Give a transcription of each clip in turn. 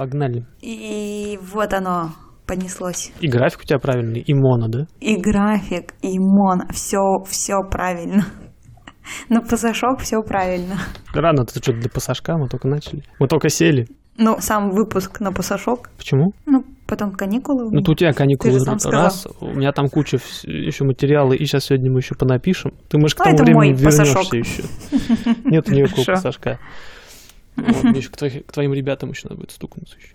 Погнали. И вот оно понеслось. И график у тебя правильный, и моно, да? И график, и моно. Все, все правильно. На пасашок все правильно. Рано ты что, для пассажка мы только начали. Мы только сели. Ну, сам выпуск на пасашок. Почему? Ну, потом каникулы. Ну, у тебя каникулы Ты сам раз, у меня там куча еще материала, и сейчас сегодня мы еще понапишем. Ты, может, к Ну, тому времени вернешься пассажок. еще. Нет никакого пассажка. Вот, мне еще к, твоих- к твоим ребятам еще надо будет стукнуться еще,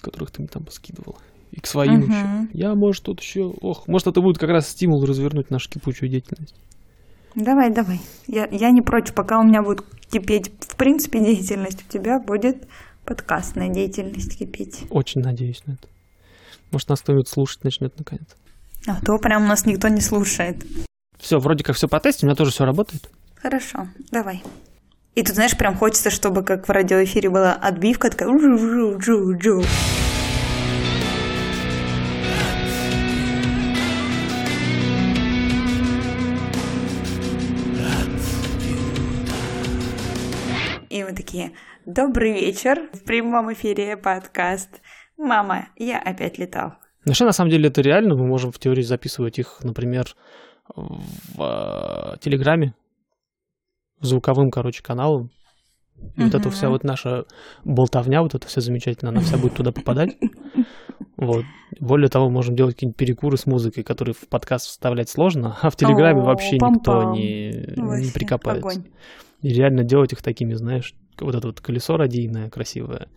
которых ты мне там поскидывала. И к своим Мгм. еще. Я, может, тут еще... Ох, может, это будет как раз стимул развернуть нашу кипучую деятельность. Давай, давай. Я, я не против, пока у меня будет кипеть, в принципе, деятельность, у тебя будет подкастная деятельность кипеть. Очень надеюсь на это. Может, нас кто-нибудь слушать начнет наконец. А то прям нас никто не слушает. Все, вроде как все по тесту, у меня тоже все работает. Хорошо, давай. И тут, знаешь, прям хочется, чтобы как в радиоэфире была отбивка такая. И мы такие «Добрый вечер!» В прямом эфире подкаст «Мама, я опять летал». Вообще, на самом деле, это реально. Мы можем в теории записывать их, например, в э, Телеграме, звуковым, короче, каналом. И вот эта вся вот наша болтовня, вот это вся замечательно, она вся будет туда попадать. Вот. Более того, можем делать какие-нибудь перекуры с музыкой, которые в подкаст вставлять сложно, а в Телеграме вообще никто не, не прикопается. И реально делать их такими, знаешь, вот это вот колесо радийное красивое,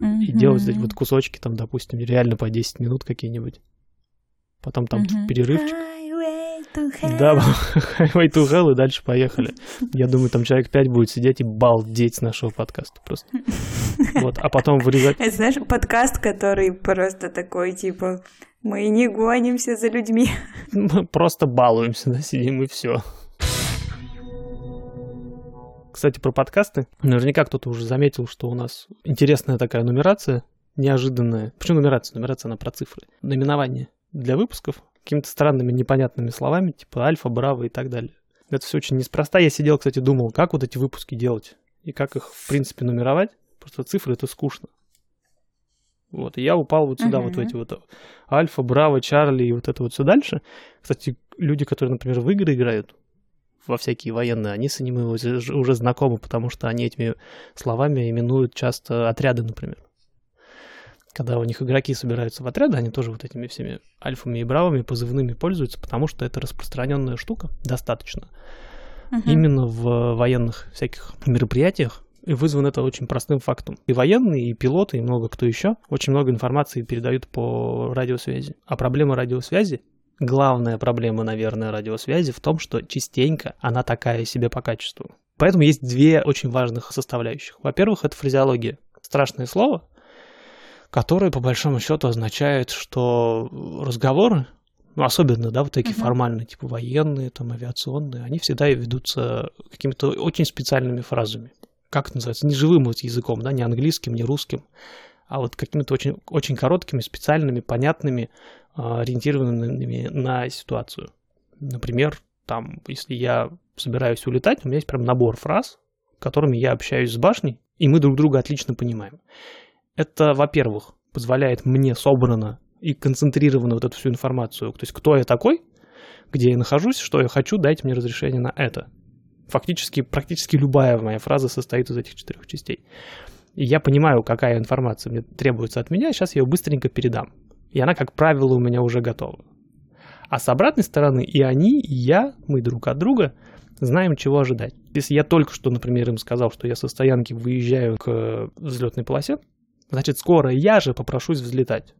и делать эти вот кусочки, там, допустим, реально по 10 минут какие-нибудь. Потом там перерывчик. To hell. Да, Highway to Hell, и дальше поехали. Я думаю, там человек 5 будет сидеть и балдеть с нашего подкаста просто. Вот, а потом вырезать. Это, знаешь, подкаст, который просто такой, типа, мы не гонимся за людьми. Мы просто балуемся, да, сидим и все. Кстати, про подкасты. Наверняка кто-то уже заметил, что у нас интересная такая нумерация, неожиданная. Почему нумерация? Нумерация, она про цифры. Наименование для выпусков какими-то странными, непонятными словами, типа альфа, браво и так далее. Это все очень неспроста. Я сидел, кстати, думал, как вот эти выпуски делать и как их, в принципе, нумеровать. Просто цифры это скучно. Вот, и я упал вот сюда, вот в эти вот Альфа, Браво, Чарли и вот это вот все дальше. Кстати, люди, которые, например, в игры играют, во всякие военные, они с ними уже знакомы, потому что они этими словами именуют часто отряды, например. Когда у них игроки собираются в отряды, они тоже вот этими всеми альфами и бравами, позывными пользуются, потому что это распространенная штука, достаточно. Именно в военных всяких мероприятиях. И вызвано это очень простым фактом. И военные, и пилоты, и много кто еще очень много информации передают по радиосвязи. А проблема радиосвязи, главная проблема, наверное, радиосвязи в том, что частенько она такая себе по качеству. Поэтому есть две очень важных составляющих. Во-первых, это фразеология. Страшное слово, которое по большому счету означает, что разговоры, ну, особенно, да, вот такие Мгм. формальные, типа военные, там, авиационные, они всегда ведутся какими-то очень специальными фразами. Как это называется? Не живым вот языком, да, не английским, не русским, а вот какими-то очень, очень короткими, специальными, понятными, а, ориентированными на ситуацию. Например, там, если я собираюсь улетать, у меня есть прям набор фраз, которыми я общаюсь с башней, и мы друг друга отлично понимаем. Это, во-первых, позволяет мне собрано и концентрированно вот эту всю информацию. То есть, кто я такой, где я нахожусь, что я хочу, дайте мне разрешение на это. Фактически, практически любая моя фраза состоит из этих четырех частей. И я понимаю, какая информация мне требуется от меня, сейчас я ее быстренько передам. И она, как правило, у меня уже готова. А с обратной стороны и они, и я, мы друг от друга знаем, чего ожидать. Если я только что, например, им сказал, что я со стоянки выезжаю к взлетной полосе, значит, скоро я же попрошусь взлетать.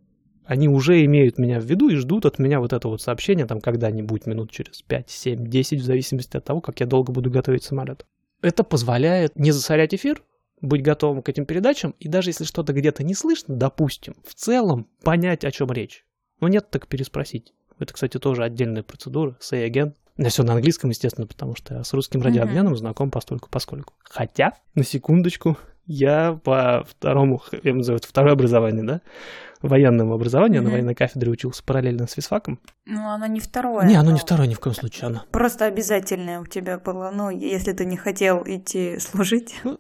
Они уже имеют меня в виду и ждут от меня вот это вот сообщение там когда-нибудь, минут через 5, 7, 10, в зависимости от того, как я долго буду готовить самолет. Это позволяет не засорять эфир, быть готовым к этим передачам, и даже если что-то где-то не слышно, допустим, в целом понять, о чем речь. Ну нет, так переспросить. Это, кстати, тоже отдельная процедура. Say again. Меня все на английском, естественно, потому что я с русским радиообменом знаком постольку поскольку. Хотя, на секундочку, я по второму, я называю это второе образование, да, военным образованием, Мгм. на военной кафедре учился параллельно с физфаком. Ну, оно не второе. не, оно не но второе ни в коем случае, оно. Просто обязательное у тебя было. Ну, если ты не хотел идти служить. Ну,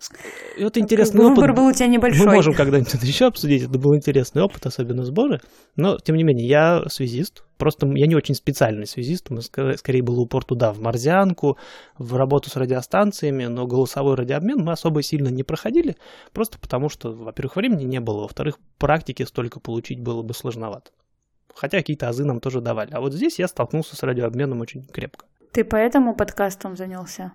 вот интересный Выбор опыт. был у тебя небольшой. Мы можем когда-нибудь это еще обсудить. Это был интересный опыт, особенно сборы. Но, тем не менее, я связист. Просто я не очень специальный связист. Меня скорее, был упор туда, в морзянку, в работу с радиостанциями. Но голосовой радиообмен мы особо сильно не проходили. Просто потому, что, во-первых, времени не было. Во-вторых, практики столько получить было бы сложновато. Хотя какие-то азы нам тоже давали. А вот здесь я столкнулся с радиообменом очень крепко. Ты поэтому подкастом занялся?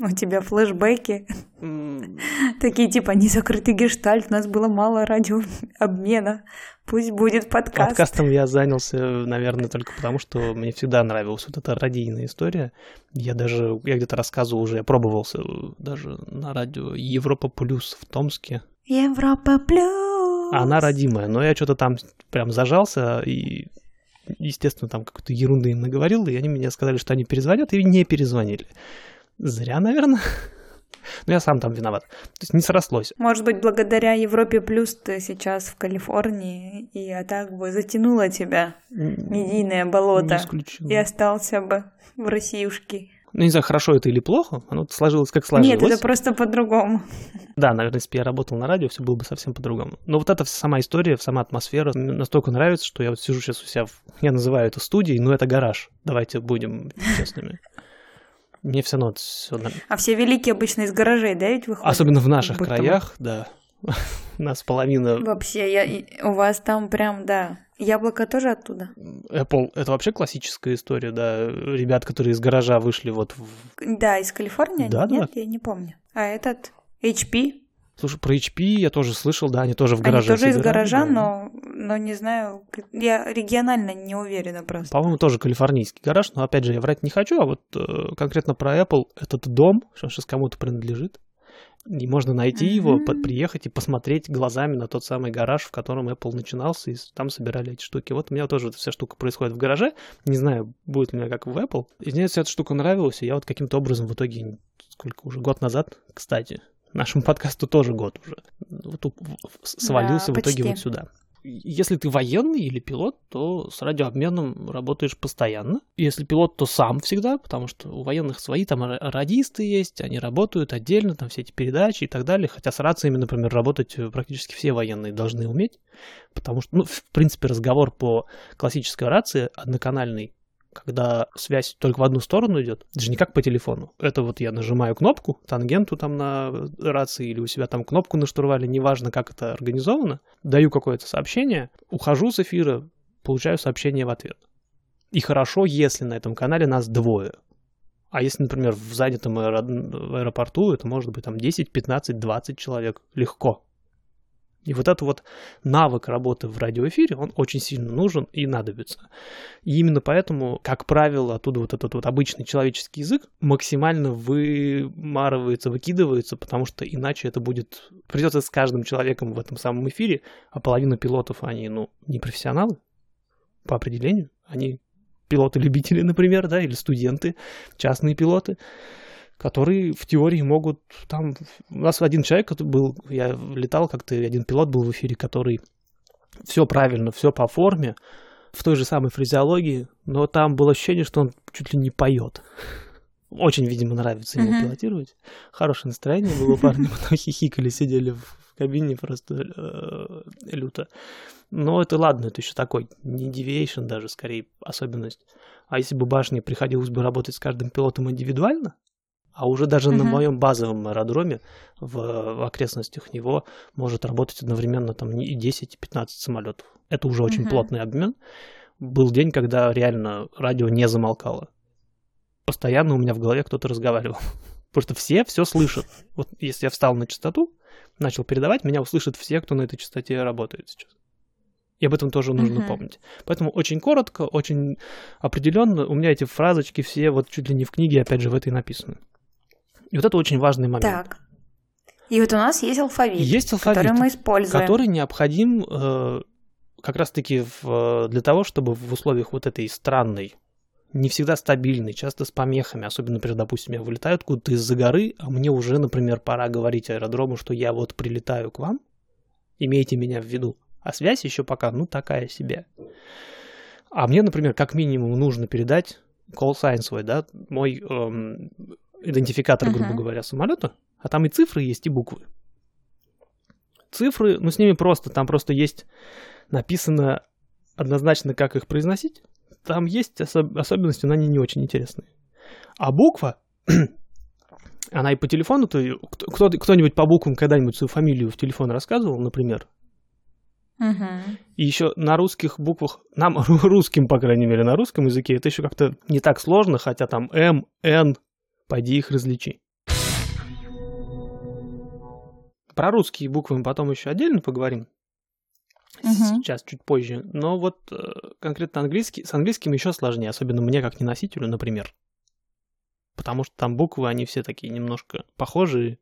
У тебя флешбеки М, такие типа незакрытый гештальт, у нас было мало радиообмена, пусть будет подкаст. Подкастом я занялся, наверное, только потому, что мне всегда нравилась вот эта радийная история. Я даже, я где-то рассказывал уже, я пробовался даже на радио Европа Плюс в Томске. Европа плюс. Она родимая, но я что-то там прям зажался и, естественно, там какую-то ерунду им наговорил, и они мне сказали, что они перезвонят, и не перезвонили. Зря, наверное. Но я сам там виноват. То есть не срослось. Может быть, благодаря Европе плюс ты сейчас в Калифорнии, и а так бы затянуло тебя медийное Не болото, исключено. и остался бы в Россиюшке. Ну, не знаю, хорошо это или плохо, оно сложилось как сложилось. Нет, это просто по-другому. Да, наверное, если бы я работал на радио, все было бы совсем по-другому. Но вот эта сама история, сама атмосфера мне настолько нравится, что я вот сижу сейчас у себя, в... я называю это студией, но это гараж. Давайте будем честными. Мне все равно все А все великие обычно из гаражей, да, ведь выходят? Особенно в наших краях, да. Нас половина Вообще, я, у вас там прям, да. Яблоко тоже оттуда? Apple, это вообще классическая история, да. Ребят, которые из гаража вышли вот в... Да, из Калифорнии? Да, Нет, да. я не помню. А этот HP? Слушай, про HP я тоже слышал, да, они тоже в Они гараже тоже из собирали, гаража, да. но, но не знаю, я регионально не уверена просто. По-моему, тоже калифорнийский гараж, но опять же, я врать не хочу, а вот э, конкретно про Apple, этот дом, что сейчас кому-то принадлежит, и можно найти его, Мгм. по- приехать и посмотреть глазами на тот самый гараж, в котором Apple начинался, и там собирали эти штуки. Вот у меня тоже эта вся штука происходит в гараже, не знаю, будет у меня как в Apple. И мне вся эта штука нравилась, и я вот каким-то образом в итоге, сколько уже, год назад, кстати, нашему подкасту тоже год уже, вот у- в- в- свалился в итоге почти. вот сюда. Если ты военный или пилот, то с радиообменом работаешь постоянно. Если пилот, то сам всегда, потому что у военных свои там ра- радисты есть, они работают отдельно, там все эти передачи и так далее. Хотя с рациями, например, работать э, практически все военные должны уметь, потому что, ну, в принципе, разговор по классической рации одноканальный, когда связь только в одну сторону идет, это же не как по телефону. Это вот я нажимаю кнопку, тангенту там на рации или у себя там кнопку на штурвале, неважно, как это организовано, даю какое-то сообщение, ухожу с эфира, получаю сообщение в ответ. И хорошо, если на этом канале нас двое. А если, например, в занятом аэропорту, это может быть там 10, 15, 20 человек. Легко. И вот этот вот навык работы в радиоэфире, он очень сильно нужен и надобится. И именно поэтому, как правило, оттуда вот этот вот обычный человеческий язык максимально вымарывается, выкидывается, потому что иначе это будет... Придется с каждым человеком в этом самом эфире, а половина пилотов, они, ну, не профессионалы по определению. Они пилоты-любители, например, да, или студенты, частные пилоты, которые в теории могут там... У нас один человек был, я летал как-то, один пилот был в эфире, который все правильно, все по форме, в той же самой фразеологии, но там было ощущение, что он чуть ли не поет. Очень, видимо, нравится ему Мгм. пилотировать. Хорошее настроение было у парня, потом хихикали, сидели в кабине просто э, люто. Но это ладно, это еще такой, не deviation даже, скорее, особенность. А если бы башне приходилось бы работать с каждым пилотом индивидуально, а уже даже на Мгм. моем базовом аэродроме в, в окрестностях него может работать одновременно там и 10, и 15 самолетов. Это уже очень Мгм. плотный обмен. Был день, когда реально радио не замолкало. Постоянно у меня в голове кто-то разговаривал. Потому что все все слышат. Вот если я встал на частоту, начал передавать, меня услышат все, кто на этой частоте работает сейчас. И об этом тоже нужно Мгм. помнить. Поэтому очень коротко, очень определенно. У меня эти фразочки все вот чуть ли не в книге, опять же, в этой написаны. И вот это очень важный момент. Так. И вот у нас есть алфавит, Есть алфавит, который мы используем. который необходим э, как раз-таки в- для того, чтобы в условиях вот этой странной, не всегда стабильной, часто с помехами, особенно, например, допустим, я вылетаю откуда-то из-за горы, а мне уже, например, пора говорить аэродрому, что я вот прилетаю к вам, имейте меня в виду. А связь еще пока, ну, такая себе. А мне, например, как минимум нужно передать call sign свой, да, мой эм, идентификатор, грубо uh-huh. говоря, самолета, а там и цифры есть, и буквы. Цифры, ну, с ними просто, там просто есть написано однозначно, как их произносить. Там есть особ- особенности, но они не очень интересные. А буква, она и по телефону, то кто, кто-нибудь по буквам когда-нибудь свою фамилию в телефон рассказывал, например? Угу. И еще на русских буквах, нам русским, по крайней мере, на русском языке, это еще как-то не так сложно, хотя там М, Н, пойди их различи. Про русские буквы мы потом еще отдельно поговорим. Угу. Сейчас, чуть позже. Но вот э, конкретно английский, с английским еще сложнее, особенно мне как неносителю, например. Потому что там буквы, они все такие немножко похожие,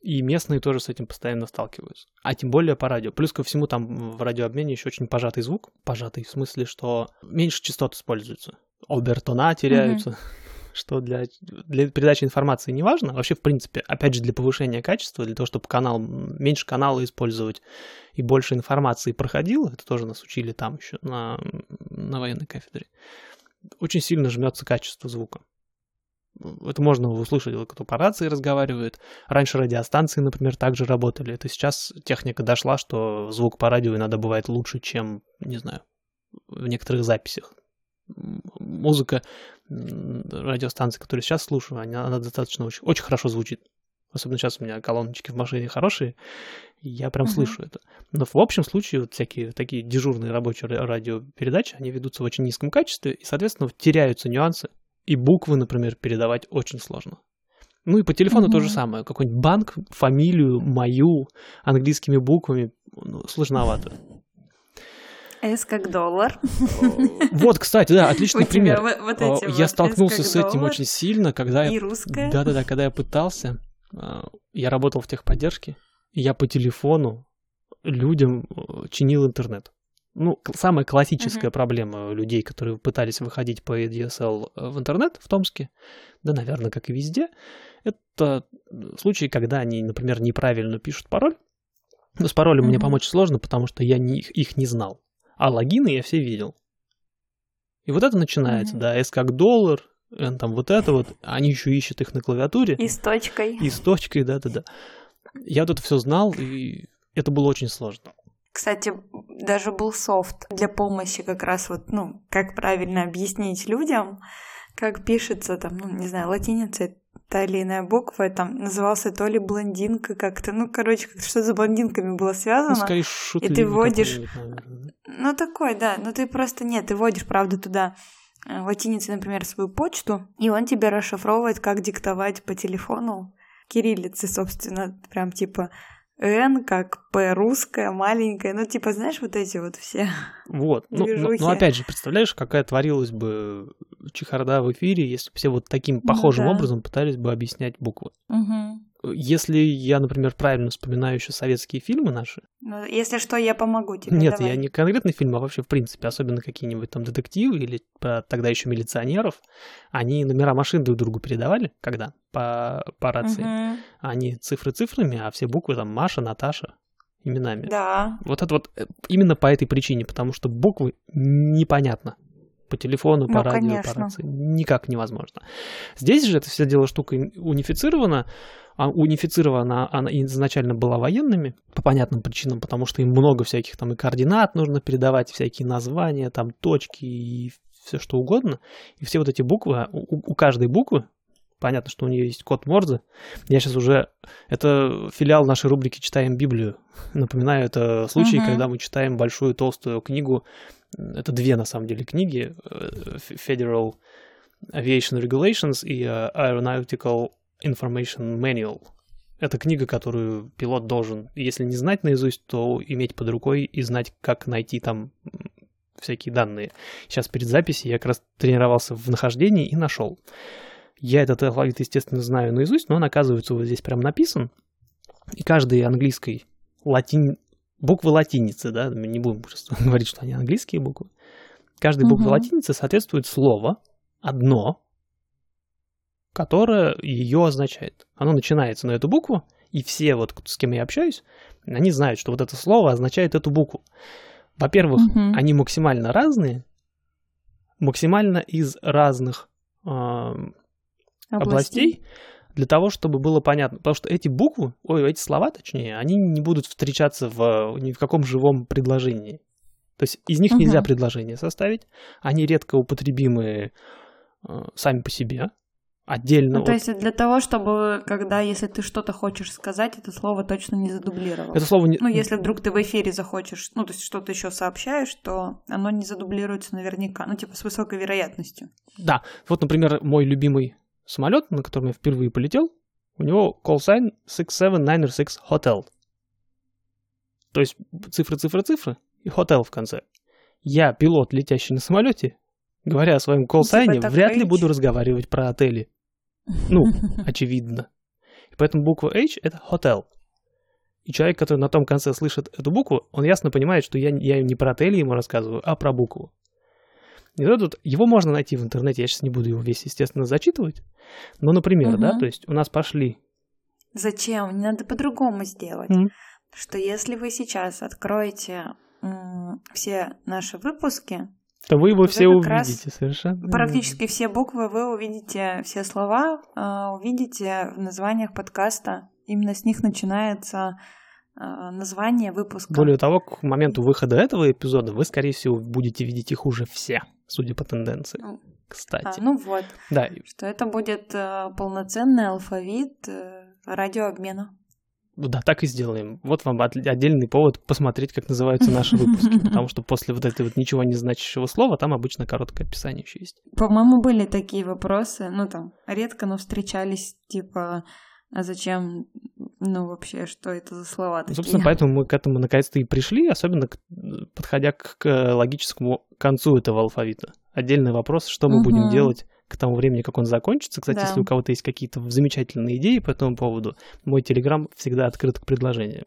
и местные тоже с этим постоянно сталкиваются. А тем более по радио. Плюс ко всему там в радиообмене еще очень пожатый звук. Пожатый в смысле, что меньше частот используются. Обертона теряются. Mm-hmm что для, для передачи информации не важно. Вообще, в принципе, опять же, для повышения качества, для того, чтобы канал, меньше канала использовать и больше информации проходило, это тоже нас учили там еще на, на военной кафедре, очень сильно жмется качество звука. Это можно услышать, кто по рации разговаривает. Раньше радиостанции, например, также работали. Это сейчас техника дошла, что звук по радио иногда бывает лучше, чем, не знаю, в некоторых записях музыка радиостанции, которую сейчас слушаю, она, она достаточно очень, очень хорошо звучит. Особенно сейчас у меня колоночки в машине хорошие, я прям uh-huh. слышу это. Но в общем случае вот всякие такие дежурные рабочие радиопередачи, они ведутся в очень низком качестве, и, соответственно, теряются нюансы, и буквы, например, передавать очень сложно. Ну и по телефону uh-huh. то же самое. Какой-нибудь банк, фамилию, мою, английскими буквами, ну, сложновато. S как доллар. Вот, кстати, да, отличный пример. Вот эти я столкнулся с этим очень сильно, когда я... И русская. Да-да-да, когда я пытался, а, я работал в техподдержке, и я по телефону людям э, чинил интернет. Ну, самая классическая uh-huh. проблема людей, которые пытались выходить по ADSL э, в интернет в Томске, да, наверное, как и везде, это случаи, когда они, например, неправильно пишут пароль. Но с паролем uh-huh. мне помочь сложно, потому что я не, их не знал. А логины я все видел. И вот это начинается, mm-hmm. да, S как доллар, N там вот это вот, они еще ищут их на клавиатуре. И с точкой. И с точкой, да-да-да. Я вот это все знал, и это было очень сложно. Кстати, даже был софт для помощи как раз вот, ну, как правильно объяснить людям, как пишется там, ну, не знаю, латиница та или иная буква, там назывался то ли блондинка как-то, ну, короче, как что за блондинками было связано. Ну, скорее, и ты вводишь... Ну, такой, да, но ты просто, нет, ты вводишь, правда, туда э, латиницей, например, свою почту, и он тебе расшифровывает, как диктовать по телефону кириллицы, собственно, прям типа Н, как П русская, маленькая, ну, типа, знаешь, вот эти вот все Вот, ну, ну, ну, опять же, представляешь, какая творилась бы чехарда в эфире, если бы все вот таким ну похожим ну, да. образом пытались бы объяснять буквы. Угу. Если я, например, правильно вспоминаю еще советские фильмы наши. Ну, если что, я помогу тебе. Нет, давай. я не конкретный фильм, а вообще в принципе, особенно какие-нибудь там детективы или тогда еще милиционеров, они номера машин друг другу передавали, когда по, по рации. Угу. Они цифры цифрами, а все буквы там Маша, Наташа именами. Да. Вот это вот э, именно по этой причине, потому что буквы непонятно по телефону, по ну, радио, конечно. по рации. Никак невозможно. Здесь же это все дело штука унифицирована. А унифицирована она изначально была военными, по понятным причинам, потому что им много всяких там и координат нужно передавать, всякие названия, там точки и все что угодно. И все вот эти буквы, у, у каждой буквы Понятно, что у нее есть код Морзе. Я сейчас уже... Это филиал нашей рубрики «Читаем Библию». Напоминаю, это случай, uh-huh. когда мы читаем большую толстую книгу. Это две, на самом деле, книги. Э, Federal Aviation Regulations и э, Aeronautical Information Manual. Это книга, которую пилот должен, если не знать наизусть, то иметь под рукой и знать, как найти там всякие данные. Сейчас перед записью я как раз тренировался в нахождении и нашел. Я этот алфавит, естественно, знаю наизусть, но он, оказывается, вот здесь прям написан. И каждой английской латин... буквы латиницы, да, мы не будем просто говорить, что они английские буквы. Каждой угу. латиницы соответствует слово одно, которое ее означает. Оно начинается на эту букву И все вот, с кем я общаюсь, они знают, что вот это слово означает эту букву. Во-первых, угу. они максимально разные, максимально из разных э, областей. областей, для того, чтобы было понятно. Потому что эти буквы, ой, эти слова, точнее, они не будут встречаться в ни в каком живом предложении. То есть из них угу. нельзя предложение составить, они редко употребимы э, сами по себе отдельно. Ну, то есть для того, чтобы, когда, если ты что-то хочешь сказать, это слово точно не задублировалось. Это слово не... Ну, если вдруг ты в эфире захочешь, ну, то есть что-то еще сообщаешь, то оно не задублируется наверняка, ну, типа с высокой вероятностью. Да, вот, например, мой любимый самолет, на котором я впервые полетел, у него call sign 6796 Hotel. То есть цифры, цифры, цифры и hotel в конце. Я, пилот, летящий на самолете, говоря о своем колл-сайне, типа вряд ли буду разговаривать про отели. Ну, очевидно. И поэтому буква H — это hotel. И человек, который на том конце слышит эту букву, он ясно понимает, что я, я не про отели ему рассказываю, а про букву. И вот тут его можно найти в интернете, я сейчас не буду его весь, естественно, зачитывать. Но, например, угу. да, то есть у нас пошли... Зачем? Не надо по-другому сделать. Mm. Что если вы сейчас откроете все наши выпуски, то вы его все увидите совершенно. Практически все буквы вы увидите, все слова э, увидите в названиях подкаста. Именно с них начинается э, название выпуска. Более того, к моменту выхода этого эпизода вы, скорее всего, будете видеть их уже все, судя по тенденции. Ну, кстати. А, ну вот. Да. Что это будет э, полноценный алфавит э, радиообмена. Да, так и сделаем. Вот вам отдельный повод посмотреть, как называются наши выпуски. Потому что после вот этого вот ничего не значащего слова там обычно короткое описание еще есть. По-моему, были такие вопросы, ну там, редко, но встречались, типа, а зачем, ну вообще, что это за слова такие? Собственно, поэтому мы к этому наконец-то и пришли, особенно к, подходя к, к логическому концу этого алфавита. Отдельный вопрос, что мы угу. будем делать к тому времени, как он закончится. Кстати, да. если у кого-то есть какие-то замечательные идеи по этому поводу, мой телеграм всегда открыт к предложениям.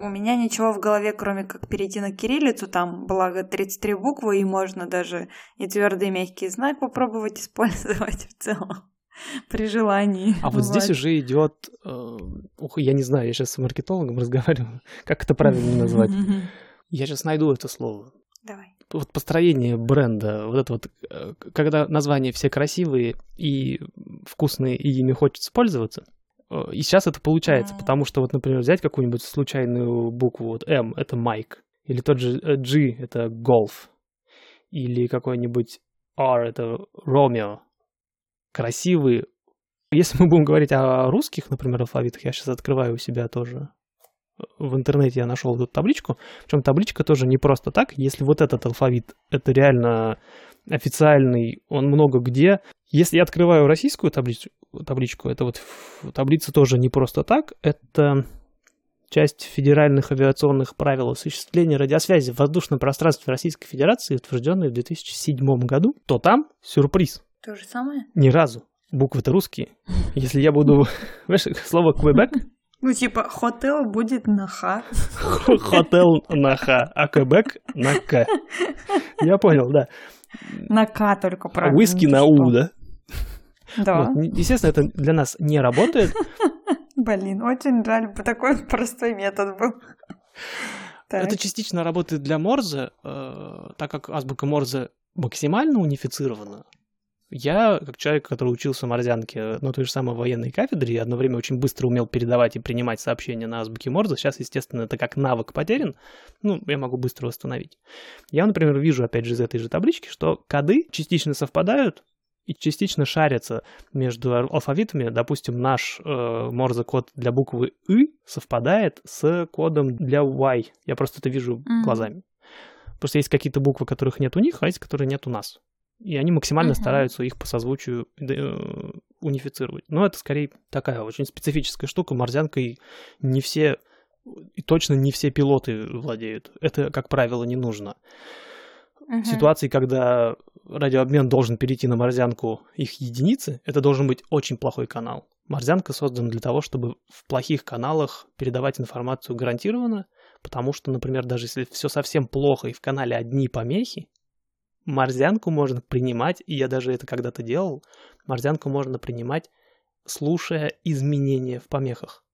У меня ничего в голове, кроме как перейти на кириллицу, там, благо, 33 буквы, и можно даже и твердый и мягкий знак попробовать использовать в целом при желании. А вот, вот здесь уже идет, э, ух, я не знаю, я сейчас с маркетологом разговариваю, как это правильно назвать. Я сейчас найду это слово. Вот построение бренда, вот это вот, э, когда названия все красивые и вкусные, и ими хочется пользоваться, э, и сейчас это получается, mm-hmm. потому что вот, например, взять какую-нибудь случайную букву, вот М — это Майк, или тот же э, G — это Golf, или какой-нибудь R — это Romeo. Красивые. Если мы будем говорить о русских, например, алфавитах, я сейчас открываю у себя тоже в интернете я нашел эту табличку. Причем табличка тоже не просто так. Если вот этот алфавит, это реально официальный, он много где. Если я открываю российскую таблицу, табличку, это вот таблица тоже не просто так. Это часть федеральных авиационных правил осуществления радиосвязи в воздушном пространстве Российской Федерации, утвержденной в 2007 году, то там сюрприз. То же самое? Ни разу. Буквы-то русские. Если я буду... Знаешь, слово «Квебек» Ну, типа, хотел будет на Х. Хотел на Х, а Кэбэк на К. Я понял, да. На К только правильно. Уиски на У, да? Да. Вот. Естественно, это для нас не работает. Блин, очень жаль, такой простой метод был. Так. Это частично работает для Морзе, э, так как азбука Морзе максимально унифицирована. Я, как человек, который учился морзянке на той же самой военной кафедре и одно время очень быстро умел передавать и принимать сообщения на азбуке Морзе, сейчас, естественно, это как навык потерян, ну, я могу быстро восстановить. Я, например, вижу, опять же, из этой же таблички, что коды частично совпадают и частично шарятся между алфавитами. Допустим, наш э, Морзе-код для буквы «ы» совпадает с кодом для «y». Я просто это вижу mm-hmm. глазами. Просто есть какие-то буквы, которых нет у них, а есть, которые нет у нас. И они максимально uh-huh. стараются их по созвучию э, унифицировать. Но это скорее такая очень специфическая штука. Морзянкой не все, и точно не все пилоты владеют. Это, как правило, не нужно. Uh-huh. Ситуации, когда радиообмен должен перейти на морзянку их единицы, это должен быть очень плохой канал. Морзянка создана для того, чтобы в плохих каналах передавать информацию гарантированно, потому что, например, даже если все совсем плохо и в канале одни помехи, морзянку можно принимать, и я даже это когда-то делал, морзянку можно принимать слушая изменения в помехах.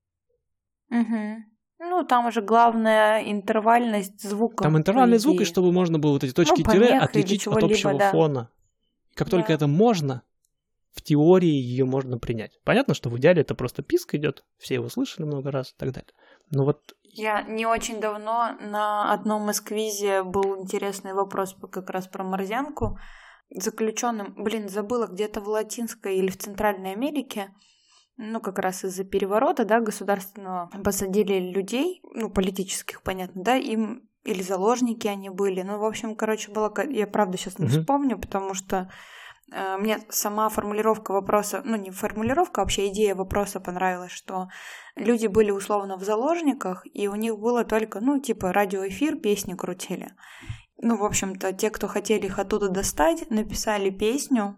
Угу. Ну, там уже главная интервальность звука. Там интервальный звук, и чтобы можно было вот эти точки ну, тире отличить от общего да. фона. Как да. только это можно, в теории ее можно принять. Понятно, что в идеале это просто писк идет, все его слышали много раз и так далее. Но вот я не очень давно на одном из квизе был интересный вопрос как раз про морзянку. Заключенным, блин, забыла, где-то в Латинской или в Центральной Америке, ну, как раз из-за переворота, да, государственного, посадили людей, ну, политических, понятно, да, им или заложники они были. Ну, в общем, короче, было... Я правда сейчас не вспомню, потому что мне сама формулировка вопроса, ну не формулировка, а вообще идея вопроса понравилась, что люди были условно в заложниках, и у них было только, ну, типа радиоэфир, песни крутили. Ну, в общем-то, те, кто хотели их оттуда достать, написали песню,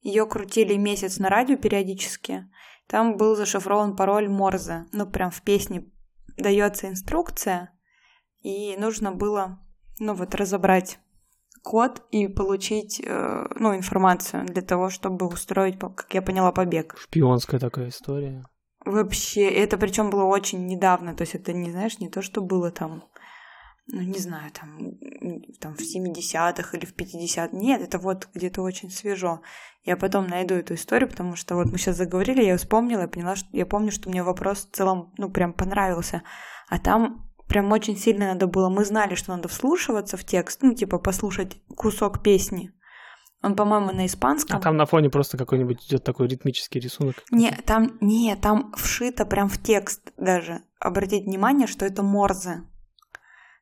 ее крутили месяц на радио периодически. Там был зашифрован пароль Морзе. Ну, прям в песне дается инструкция, и нужно было, ну, вот разобрать код и получить э, ну, информацию для того, чтобы устроить, как я поняла, побег. Шпионская такая история. Вообще, это причем было очень недавно, то есть это не знаешь, не то, что было там, ну не знаю, там, там в 70-х или в 50-х. Нет, это вот где-то очень свежо. Я потом найду эту историю, потому что вот мы сейчас заговорили, я вспомнила, я поняла, что я помню, что мне вопрос в целом, ну, прям понравился. А там прям очень сильно надо было. Мы знали, что надо вслушиваться в текст, ну, типа послушать кусок песни. Он, по-моему, на испанском. А там на фоне просто какой-нибудь идет такой ритмический рисунок. Не, там, не, там вшито прям в текст даже. Обратить внимание, что это морзе.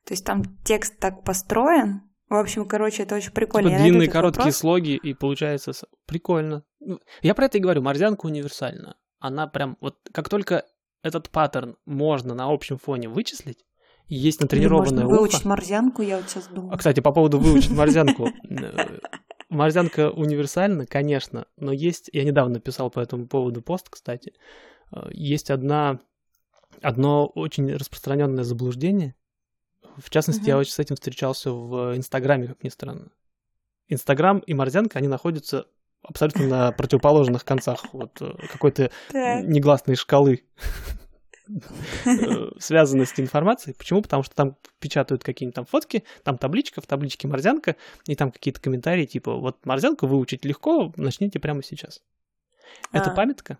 То есть там текст так построен. В общем, короче, это очень прикольно. Типа длинные короткие вопрос. слоги, и получается прикольно. Ну, я про это и говорю, морзянка универсальна. Она прям, вот как только этот паттерн можно на общем фоне вычислить, есть натренированное ухо. выучить морзянку, я вот сейчас думаю. А, кстати, по поводу выучить морзянку. Морзянка универсальна, конечно, но есть, я недавно писал по этому поводу пост, кстати, э, есть одна, одно очень распространенное заблуждение. В частности, я очень с этим встречался в Инстаграме, как ни странно. Инстаграм и морзянка, они находятся абсолютно на противоположных концах вот э, какой-то негласной шкалы. Э, связанности информации. Почему? Потому что там печатают какие-нибудь там фотки, там табличка, в табличке морзянка, и там какие-то комментарии типа вот морзянку выучить легко, начните прямо сейчас. Это а. памятка.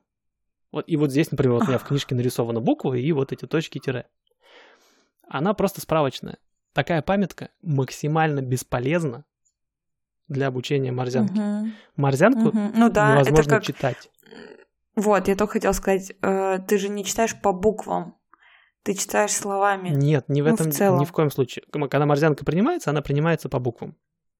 Вот, и вот здесь, например, вот у меня в книжке нарисована буква и вот эти точки тире. Она просто справочная. Такая памятка максимально бесполезна для обучения морзянки. Морзянку ну, невозможно читать. Вот, я только хотела сказать, э, ты же не читаешь по буквам, ты читаешь словами. Нет, не в ну, этом, в целом. ни в коем случае. Когда морзянка принимается, она принимается по буквам.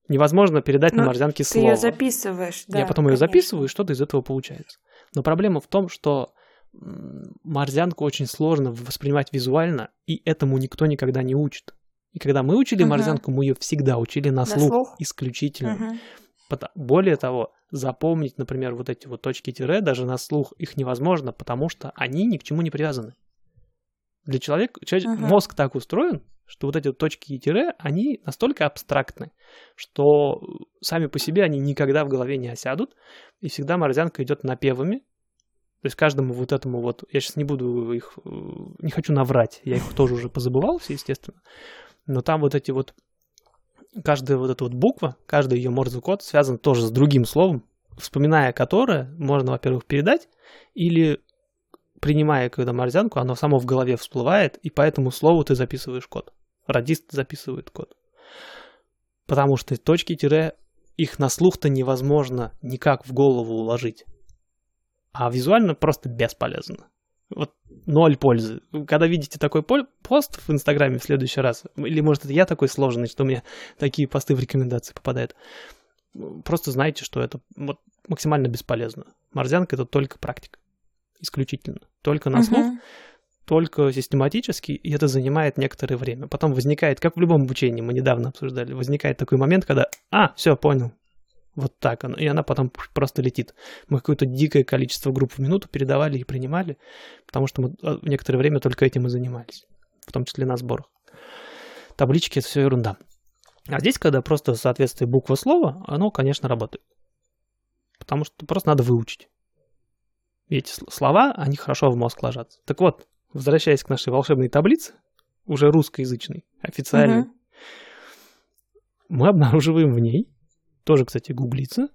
Невозможно передать Но на ну, морзянке слово. Ты ее записываешь, да. Я потом ее записываю, и что-то из этого получается. Но проблема в том, что морзянку очень сложно воспринимать визуально, и этому никто никогда не учит. И когда мы учили uh-huh. морзянку, мы ее всегда учили на, на слух, слух исключительно. Uh-huh. Более того, запомнить, например, вот эти вот точки тире, даже на слух их невозможно, потому что они ни к чему не привязаны. Для человека, человек, uh-huh. мозг так устроен, что вот эти вот точки и тире, они настолько абстрактны, что сами по себе они никогда в голове не осядут, и всегда морзянка идет напевами, то есть каждому вот этому вот, я сейчас не буду их, не хочу наврать, я их тоже уже позабывал все, естественно, но там вот эти вот каждая вот эта вот буква, каждый ее морзе-код связан тоже с другим словом, вспоминая которое можно, во-первых, передать, или принимая, когда морзянку, оно само в голове всплывает, и по этому слову ты записываешь код. Радист записывает код. Потому что точки-тире, их на слух-то невозможно никак в голову уложить. А визуально просто бесполезно вот ноль пользы. Когда видите такой пост в Инстаграме в следующий раз, или может это я такой сложный, что у меня такие посты в рекомендации попадают, просто знайте, что это вот максимально бесполезно. Морзянка это только практика. Исключительно. Только на слух, uh-huh. только систематически, и это занимает некоторое время. Потом возникает, как в любом обучении, мы недавно обсуждали, возникает такой момент, когда, а, все, понял, вот так она. И она потом просто летит. Мы какое-то дикое количество групп в минуту передавали и принимали, потому что мы а, некоторое время только этим и занимались, в том числе на сборах. Таблички — это все ерунда. А здесь, когда просто соответствие буква слова, оно, конечно, работает. Потому что просто надо выучить. эти слова, они хорошо в мозг ложатся. Так вот, возвращаясь к нашей волшебной таблице, уже русскоязычной, официальной, угу. мы обнаруживаем в ней, тоже, кстати, гуглится,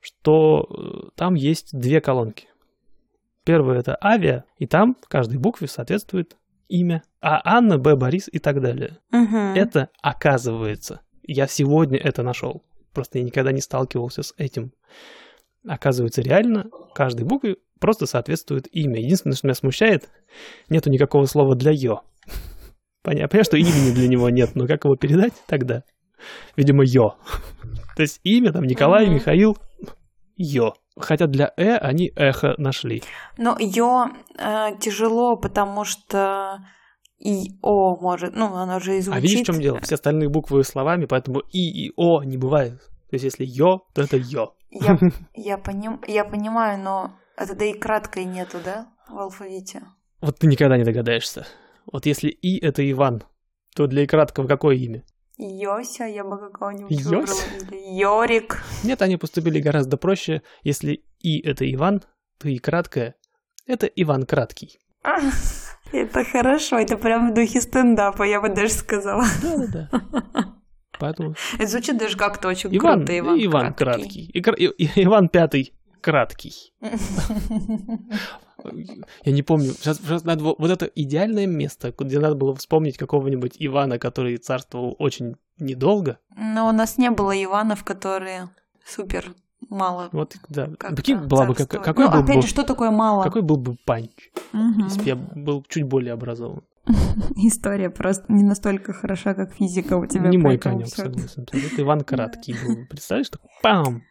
что э, там есть две колонки. Первая это авиа, и там каждой букве соответствует имя. А Анна, Б, Борис и так далее. Угу. Это оказывается. Я сегодня это нашел. Просто я никогда не сталкивался с этим. Оказывается, реально каждой букве просто соответствует имя. Единственное, что меня смущает, нету никакого слова для «ё». Понятно, понятно, что имени для него нет, но как его передать тогда? Видимо, «ё». То есть имя там Николай, Михаил, «ё». Хотя для «э» они «эхо» нашли. Но «ё» э, тяжело, потому что и О может, ну, оно же и звучит. А видишь, в чем дело? Все остальные буквы словами, поэтому И и О не бывает. То есть, если Йо, то это Йо. Я, я, поним, я понимаю, но это да и краткой нету, да, в алфавите? Вот ты никогда не догадаешься. Вот если И это Иван, то для и краткого какое имя? Йося, я бы какого-нибудь выбрала. Йорик. Нет, они поступили гораздо проще. Если И это Иван, то и краткое — это Иван Краткий. Это хорошо, это прям в духе стендапа, я бы даже сказала. Да-да-да. Поэтому... Это звучит даже как-то очень Иван, круто, Иван, Иван краткий. краткий. И, и, Иван Пятый краткий. Я не помню. Сейчас, сейчас надо вот это идеальное место, где надо было вспомнить какого-нибудь Ивана, который царствовал очень недолго. Но у нас не было Иванов, которые супер мало. Вот, да. Прикинь, была бы как, какой ну, был опять бы, же, что такое мало? Какой был бы панч, угу. если бы я был чуть более образован. История просто не настолько хороша, как физика у тебя. Не мой конек, согласен. Это Иван Краткий был. Представляешь, так пам!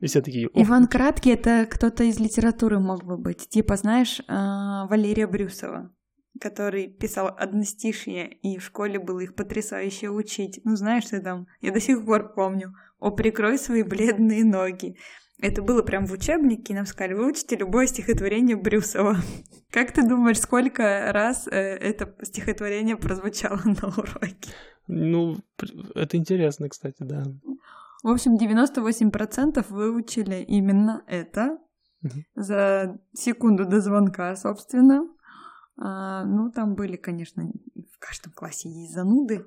И все такие... Иван Краткий — это кто-то из литературы мог бы быть. Типа, знаешь, а, Валерия Брюсова который писал одностишие, и в школе было их потрясающе учить. Ну, знаешь, ты там, я до сих пор помню, «О, прикрой свои бледные ноги». Это было прям в учебнике, и нам сказали, выучите любое стихотворение Брюсова. Как ты думаешь, сколько раз э, это стихотворение прозвучало на уроке? Ну, это интересно, кстати, да. В общем, 98% выучили именно это за секунду до звонка, собственно. А, ну, там были, конечно, в каждом классе есть зануды,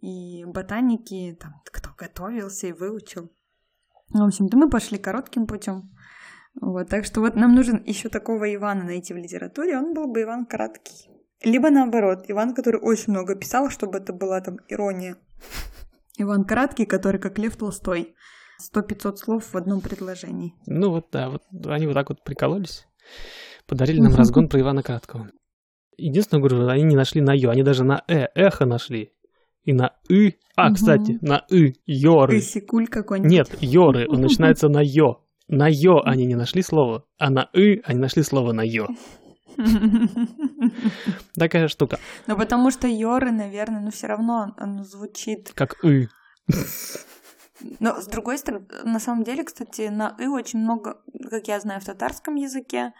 и ботаники, там, кто готовился и выучил. В общем-то, мы пошли коротким путем. Вот, так что вот нам нужен еще такого Ивана найти в литературе, он был бы Иван краткий. Либо наоборот, Иван, который очень много писал, чтобы это была там ирония. Иван краткий, который как Лев Толстой. Сто пятьсот слов в одном предложении. Ну вот да, вот они вот так вот прикололись. Подарили нам разгон про Ивана Краткого. Единственное, говорю, они не нашли на Ё, они даже на Э, эхо нашли. И на И. А, кстати, на И, Йоры. Исикуль какой-нибудь. Нет, Йоры, он начинается на Ё. На Ё они не нашли слово, а на И они нашли слово на Ё. Такая штука. Ну, потому что Йоры, наверное, ну все равно оно звучит... Как И. Но, с другой стороны, на самом деле, кстати, на «ы» очень много, как я знаю, в татарском языке,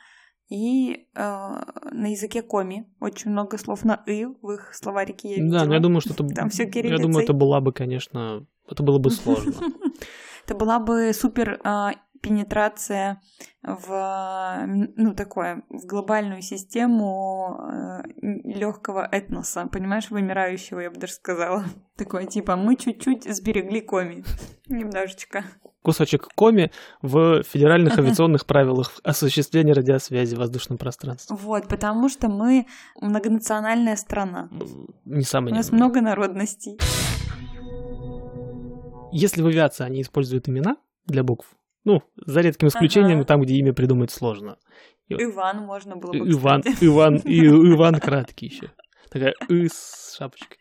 и э, на языке коми очень много слов на «ы» в их словарике я видела. Да, но я думаю, что это... Там все Я думаю, это была бы, конечно... Это было бы сложно. Это была бы супер а, пенетрация в, ну, такое, в глобальную систему э, легкого этноса, понимаешь, вымирающего, я бы даже сказала. Такое, типа, мы чуть-чуть сберегли коми. Немножечко. Кусочек коми в федеральных авиационных правилах осуществления радиосвязи в воздушном пространстве. Вот, потому что мы многонациональная страна. Не самое. У нас много народностей. Если в авиации они используют имена для букв, ну, за редким исключением, ага. там, где имя придумать сложно. Иван можно было бы, Иван, Иван, и Иван краткий еще. Такая «ы» с шапочкой.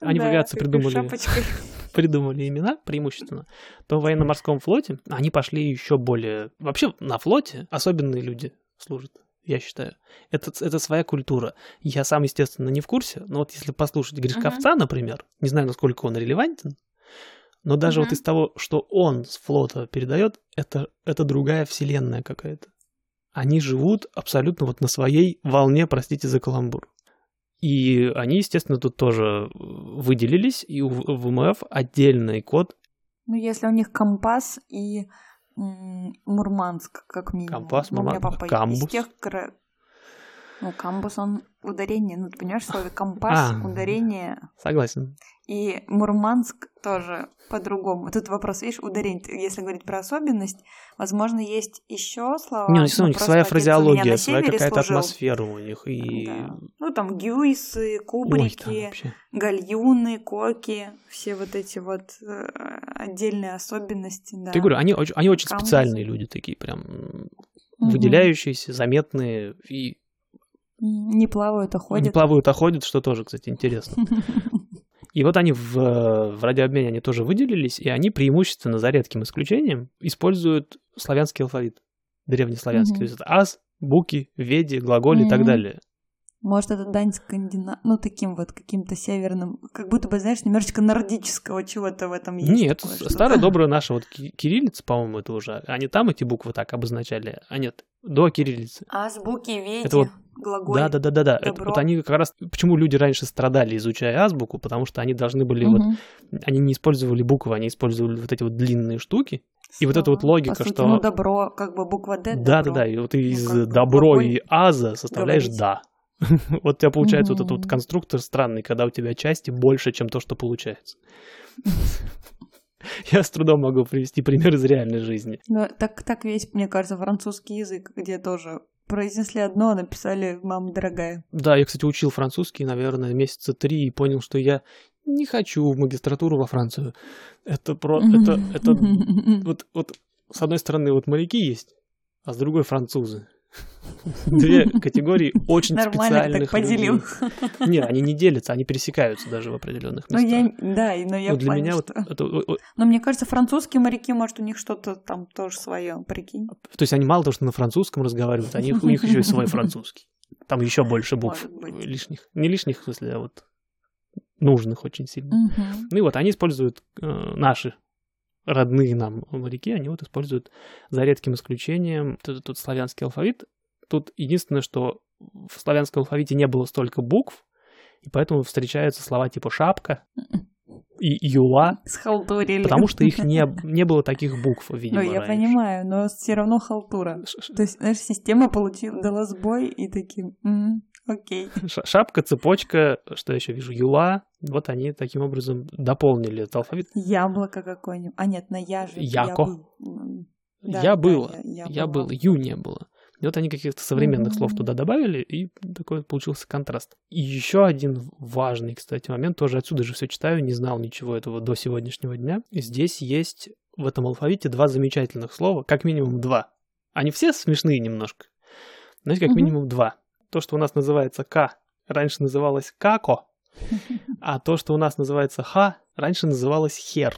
Они да, авиации придумали, придумали имена преимущественно, то в военно-морском флоте они пошли еще более... Вообще на флоте особенные люди служат, я считаю. Это, это своя культура. Я сам, естественно, не в курсе, но вот если послушать Гришковца, uh-huh. например, не знаю, насколько он релевантен, но даже mm-hmm. вот из того, что он с флота передает, это, это другая вселенная какая-то. Они живут абсолютно вот на своей волне, простите за каламбур. И они, естественно, тут тоже выделились, и в ВМФ отдельный код. Ну, если у них компас и Мурманск, как минимум. Компас, Мурманск. У меня папа Камбус. из тех, ну, камбус, он ударение, ну, ты понимаешь, в слове компас, а, ударение. Согласен. И Мурманск тоже по-другому. Тут вопрос, видишь, ударение, если говорить про особенность, возможно, есть еще слова. Не, ну, у них своя фразеология, своя какая-то атмосфера у них. И... Да. Ну, там гюйсы, кубрики, Ой, гальюны, коки, все вот эти вот э, отдельные особенности. Да. Ты говорю, они, они очень Камбус. специальные люди такие, прям выделяющиеся, заметные и не плавают, а ходят. Не плавают, а ходят, что тоже, кстати, интересно. И вот они в, в радиообмене они тоже выделились, и они преимущественно, за редким исключением, используют славянский алфавит, древнеславянский. Mm-hmm. То есть это аз, буки, веди, глаголи mm-hmm. и так далее. Может, это дань скандина... Ну, таким вот каким-то северным... Как будто бы, знаешь, немножечко нордического чего-то в этом есть. Нет, такое, старая добрая наша вот кириллица, по-моему, это уже. Они там эти буквы так обозначали, а нет, до кириллицы. Азбуки, веди. Это вот глаголь. Да, да, да, да, да. Это, вот они как раз. Почему люди раньше страдали, изучая азбуку, потому что они должны были угу. вот. Они не использовали буквы, они использовали вот эти вот длинные штуки. Что? И вот эта вот логика, По сути, что. Ну, добро, как бы буква Д. Да, да, да. И вот ты ну, из добро и аза составляешь говорить. да. вот у тебя получается вот этот вот конструктор странный, когда у тебя части больше, чем то, что получается. Я с трудом могу привести пример из реальной жизни. Ну, так, так весь, мне кажется, французский язык, где тоже произнесли одно, а написали «мама дорогая». Да, я, кстати, учил французский, наверное, месяца три и понял, что я не хочу в магистратуру во Францию. Это про... Это, это... Вот, вот с одной стороны вот моряки есть, а с другой французы. Две категории очень Нормально специальных так поделил. Не, они не делятся, они пересекаются даже в определенных местах. Ну, я, да, но я ну, для меня вот это... Но мне кажется, французские моряки, может, у них что-то там тоже свое, прикинь. То есть они мало того, что на французском разговаривают, они, у них еще и свой французский. Там еще больше букв лишних. Не лишних, в смысле, а вот нужных очень сильно. Ну и вот они используют э, наши родные нам моряки, они вот используют за редким исключением тут, тут славянский алфавит. Тут единственное, что в славянском алфавите не было столько букв, и поэтому встречаются слова типа шапка и юла. Схалтурили. Потому что их не, не было таких букв, видимо, Ну, я раньше. понимаю, но все равно халтура. То есть, знаешь, система получила, дала сбой и таким, м-м, окей. Шапка, цепочка, что я еще вижу, юла, вот они таким образом дополнили этот алфавит. Яблоко какое-нибудь. А нет, на я же. Яко. Я, был. Да, было. Я, я, я был. Ю не было. И вот они каких-то современных mm-hmm. слов туда добавили, и такой получился контраст. И еще один важный, кстати, момент, тоже отсюда же все читаю, не знал ничего этого до сегодняшнего дня. Здесь есть в этом алфавите два замечательных слова, как минимум два. Они все смешные немножко, но есть как mm-hmm. минимум два. То, что у нас называется К, раньше называлось Како, а то, что у нас называется Ха, раньше называлось Хер.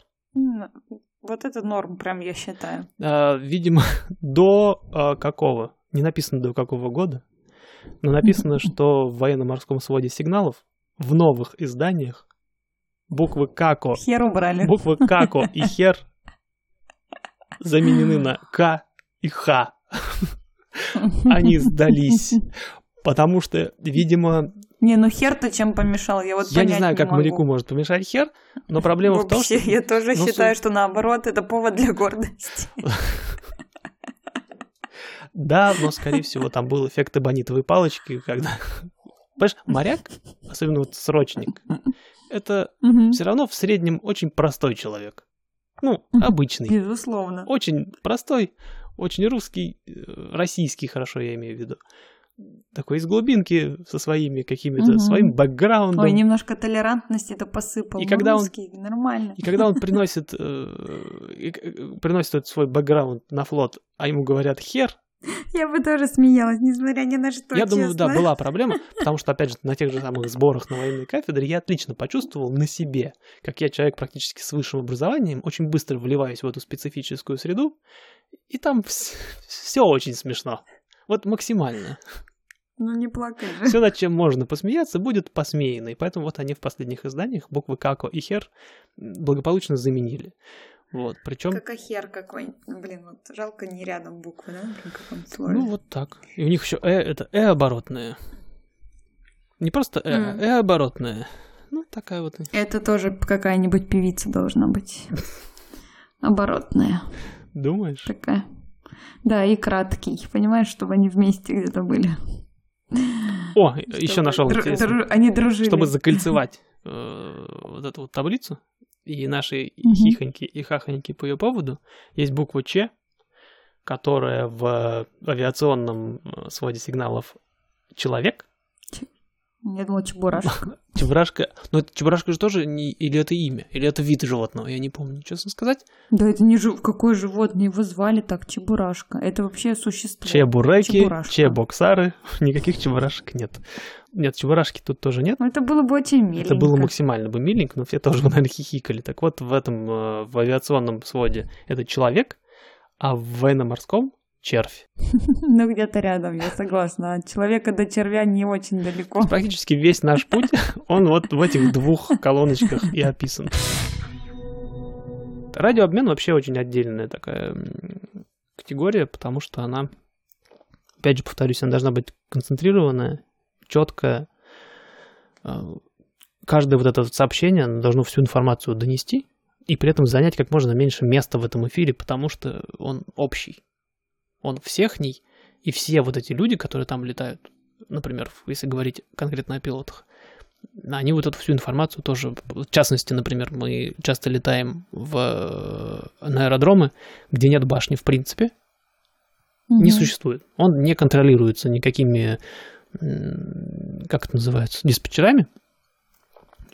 Вот это норм, прям я считаю. А, видимо, до а, какого? Не написано до какого года, но написано, что в военно-морском своде сигналов в новых изданиях буквы Како... Хер убрали. Буквы Како и Хер заменены на К и Х. Они сдались. Потому что, видимо... Не, ну хер-то чем помешал? Я вот Я не знаю, не как могу. моряку может помешать хер, но проблема Вообще, в том, что... я тоже ну, считаю, что наоборот, это повод для гордости. Да, но, скорее всего, там был эффект эбонитовой палочки, когда... Понимаешь, моряк, особенно вот срочник, это все равно в среднем очень простой человек. Ну, обычный. Безусловно. Очень простой, очень русский, э, российский, хорошо я имею в виду такой из глубинки со своими какими-то угу. своим бэкграундом. Ой, немножко толерантности это посыпал. И когда он нормально. И когда он приносит э, приносит этот свой бэкграунд на флот, а ему говорят хер. Я бы тоже смеялась, несмотря ни на что. Я честно. думаю, да, была проблема, потому что, опять же, на тех же самых сборах на военной кафедре я отлично почувствовал на себе, как я человек практически с высшим образованием, очень быстро вливаюсь в эту специфическую среду, и там все очень смешно. Вот максимально. Ну, не плакай же. Все, над чем можно посмеяться, будет посмеяно. И поэтому вот они в последних изданиях буквы Како и Хер благополучно заменили. Вот, причем... Как хер какой Блин, вот жалко не рядом буквы, да? Слове. Ну, вот так. И у них еще э, это э оборотное. Не просто э, mm. э оборотное. Ну, такая вот. Это тоже какая-нибудь певица должна быть. Оборотная. Думаешь? Такая. Да, и краткий. Понимаешь, чтобы они вместе где-то были. О, еще нашел дру- дру- они дружили. Чтобы закольцевать э, вот эту вот таблицу и наши хихоньки и хахоньки по ее поводу, есть буква Ч, которая в авиационном э, своде сигналов человек, я думала, чебурашка. Чебурашка. Но чебурашка же тоже не... Или это имя, или это вид животного, я не помню, честно сказать. Да это не жив... Какое животное? Его звали так, чебурашка. Это вообще существо. Чебуреки, чебоксары. Никаких чебурашек нет. Нет, чебурашки тут тоже нет. Ну, это было бы очень миленько. Это было максимально бы миленько, но все тоже, наверное, хихикали. Так вот, в этом, э, в авиационном своде это человек, а в военно-морском червь. Ну, где-то рядом, я согласна. От человека до червя не очень далеко. Практически весь наш путь, он вот в этих двух колоночках и описан. Радиообмен вообще очень отдельная такая категория, потому что она, опять же повторюсь, она должна быть концентрированная, четкая. А, каждое вот это сообщение должно всю информацию донести и при этом занять как можно меньше места в этом эфире, потому что он общий он всех ней, и все вот эти люди, которые там летают, например, если говорить конкретно о пилотах, они вот эту всю информацию тоже, в частности, например, мы часто летаем в, на аэродромы, где нет башни в принципе, угу. не существует. Он не контролируется никакими, как это называется, диспетчерами.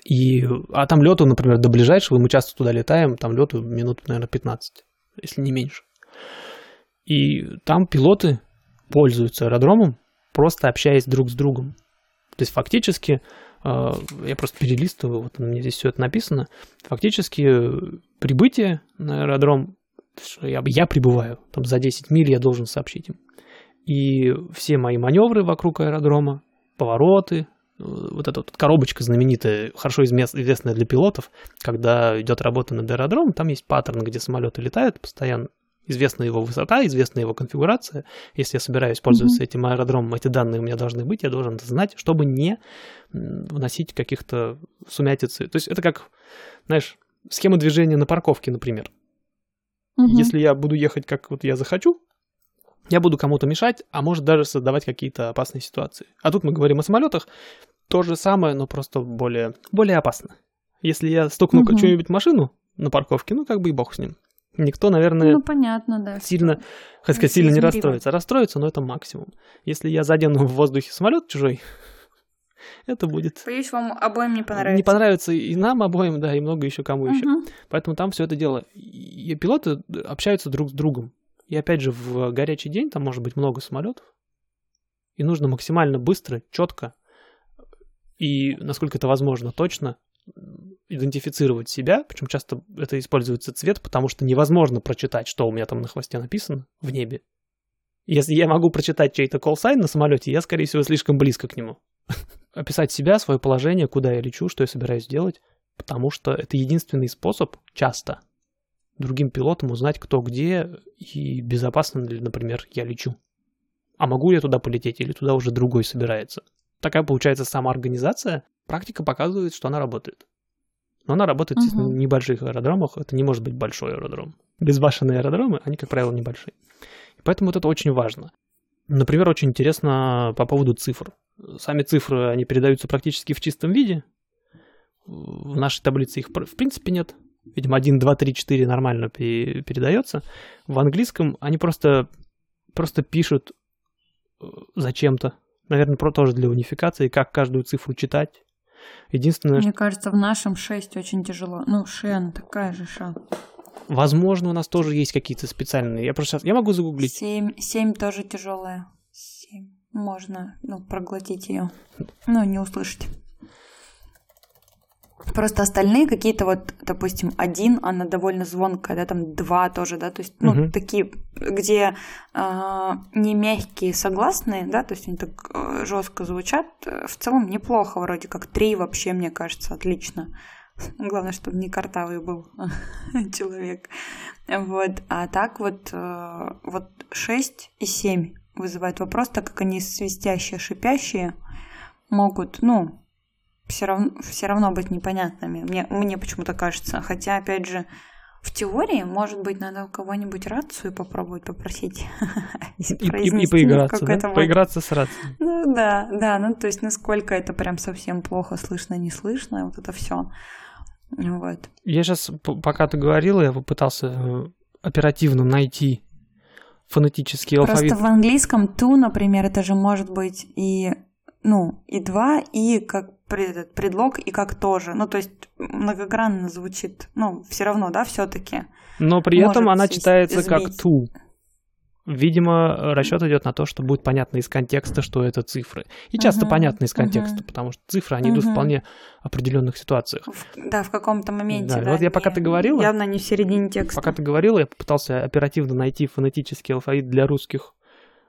И, а там лету, например, до ближайшего, мы часто туда летаем, там лету минут, наверное, 15, если не меньше. И там пилоты пользуются аэродромом, просто общаясь друг с другом. То есть фактически, э, я просто перелистываю, вот мне здесь все это написано, фактически прибытие на аэродром, я, я прибываю, там за 10 миль я должен сообщить им. И все мои маневры вокруг аэродрома, повороты, э, вот эта вот коробочка знаменитая, хорошо известная для пилотов, когда идет работа над аэродромом, там есть паттерн, где самолеты летают постоянно Известна его высота, известна его конфигурация. Если я собираюсь пользоваться mm-hmm. этим аэродромом, эти данные у меня должны быть, я должен это знать, чтобы не вносить каких-то сумятицы. То есть это как, знаешь, схема движения на парковке, например. Mm-hmm. Если я буду ехать, как вот я захочу, я буду кому-то мешать, а может даже создавать какие-то опасные ситуации. А тут мы говорим о самолетах, то же самое, но просто более, более опасно. Если я стукну mm-hmm. что-нибудь машину на парковке, ну как бы и бог с ним никто, наверное, ну, понятно, да, сильно, хоть сказать, сильно не расстроится. Расстроится, но это максимум. Если я задену в воздухе самолет чужой, это будет... Боюсь, вам обоим не понравится. Не понравится и нам обоим, да, и много еще кому еще. Поэтому там все это дело. И пилоты общаются друг с другом. И опять же, в горячий день там может быть много самолетов. И нужно максимально быстро, четко и, насколько это возможно, точно идентифицировать себя, причем часто это используется цвет, потому что невозможно прочитать, что у меня там на хвосте написано в небе. Если я могу прочитать чей-то call sign на самолете, я, скорее всего, слишком близко к нему. Описать себя, свое положение, куда я лечу, что я собираюсь делать, потому что это единственный способ часто другим пилотам узнать, кто где и безопасно ли, например, я лечу. А могу я туда полететь или туда уже другой собирается. Такая получается самоорганизация. Практика показывает, что она работает. Но она работает угу. в небольших аэродромах. Это не может быть большой аэродром. Безбашенные аэродромы, они, как правило, небольшие. И поэтому вот это очень важно. Например, очень интересно по поводу цифр. Сами цифры, они передаются практически в чистом виде. В нашей таблице их в принципе нет. Видимо, 1, 2, 3, 4 нормально передается. В английском они просто, просто пишут э, зачем-то. Наверное, про тоже для унификации, как каждую цифру читать, Единственное... Мне кажется, в нашем 6 очень тяжело. Ну, Шен такая же ша. Возможно, у нас тоже есть какие-то специальные. Я просто сейчас... Я могу загуглить. 7, 7 тоже тяжелая. 7. Можно, ну, проглотить ее. Ну, не услышать. Просто остальные какие-то вот, допустим, один, она довольно звонкая, да, там два тоже, да, то есть, ну, угу. такие, где э, не мягкие согласные, да, то есть они так э, жестко звучат, э, в целом неплохо вроде как. Три вообще, мне кажется, отлично. Главное, чтобы не картавый был человек. Вот. А так вот, э, вот 6 и 7 вызывает вопрос, так как они свистящие, шипящие, могут, ну, все равно, все равно быть непонятными. Мне, мне почему-то кажется. Хотя, опять же, В теории, может быть, надо у кого-нибудь рацию попробовать попросить. И, и, и поиграться, да? Поиграться с рацией. Ну да, да, ну то есть насколько это прям совсем плохо слышно, не слышно, вот это все. Вот. Я сейчас, пока ты говорила, я попытался э, оперативно найти фонетический алфавит. Просто в английском to, например, это же может быть и ну, и два, и как пред, предлог, и как тоже. Ну, то есть многогранно звучит. Ну, все равно, да, все-таки. Но при этом она читается изменить. как ту. Видимо, расчет идет на то, что будет понятно из контекста, что это цифры. И часто uh-huh, понятно из контекста, uh-huh. потому что цифры, они uh-huh. идут в вполне определенных ситуациях. В, да, в каком-то моменте. Да, да вот я пока ты говорила... Явно не в середине текста. Пока ты говорила, я попытался оперативно найти фонетический алфавит для русских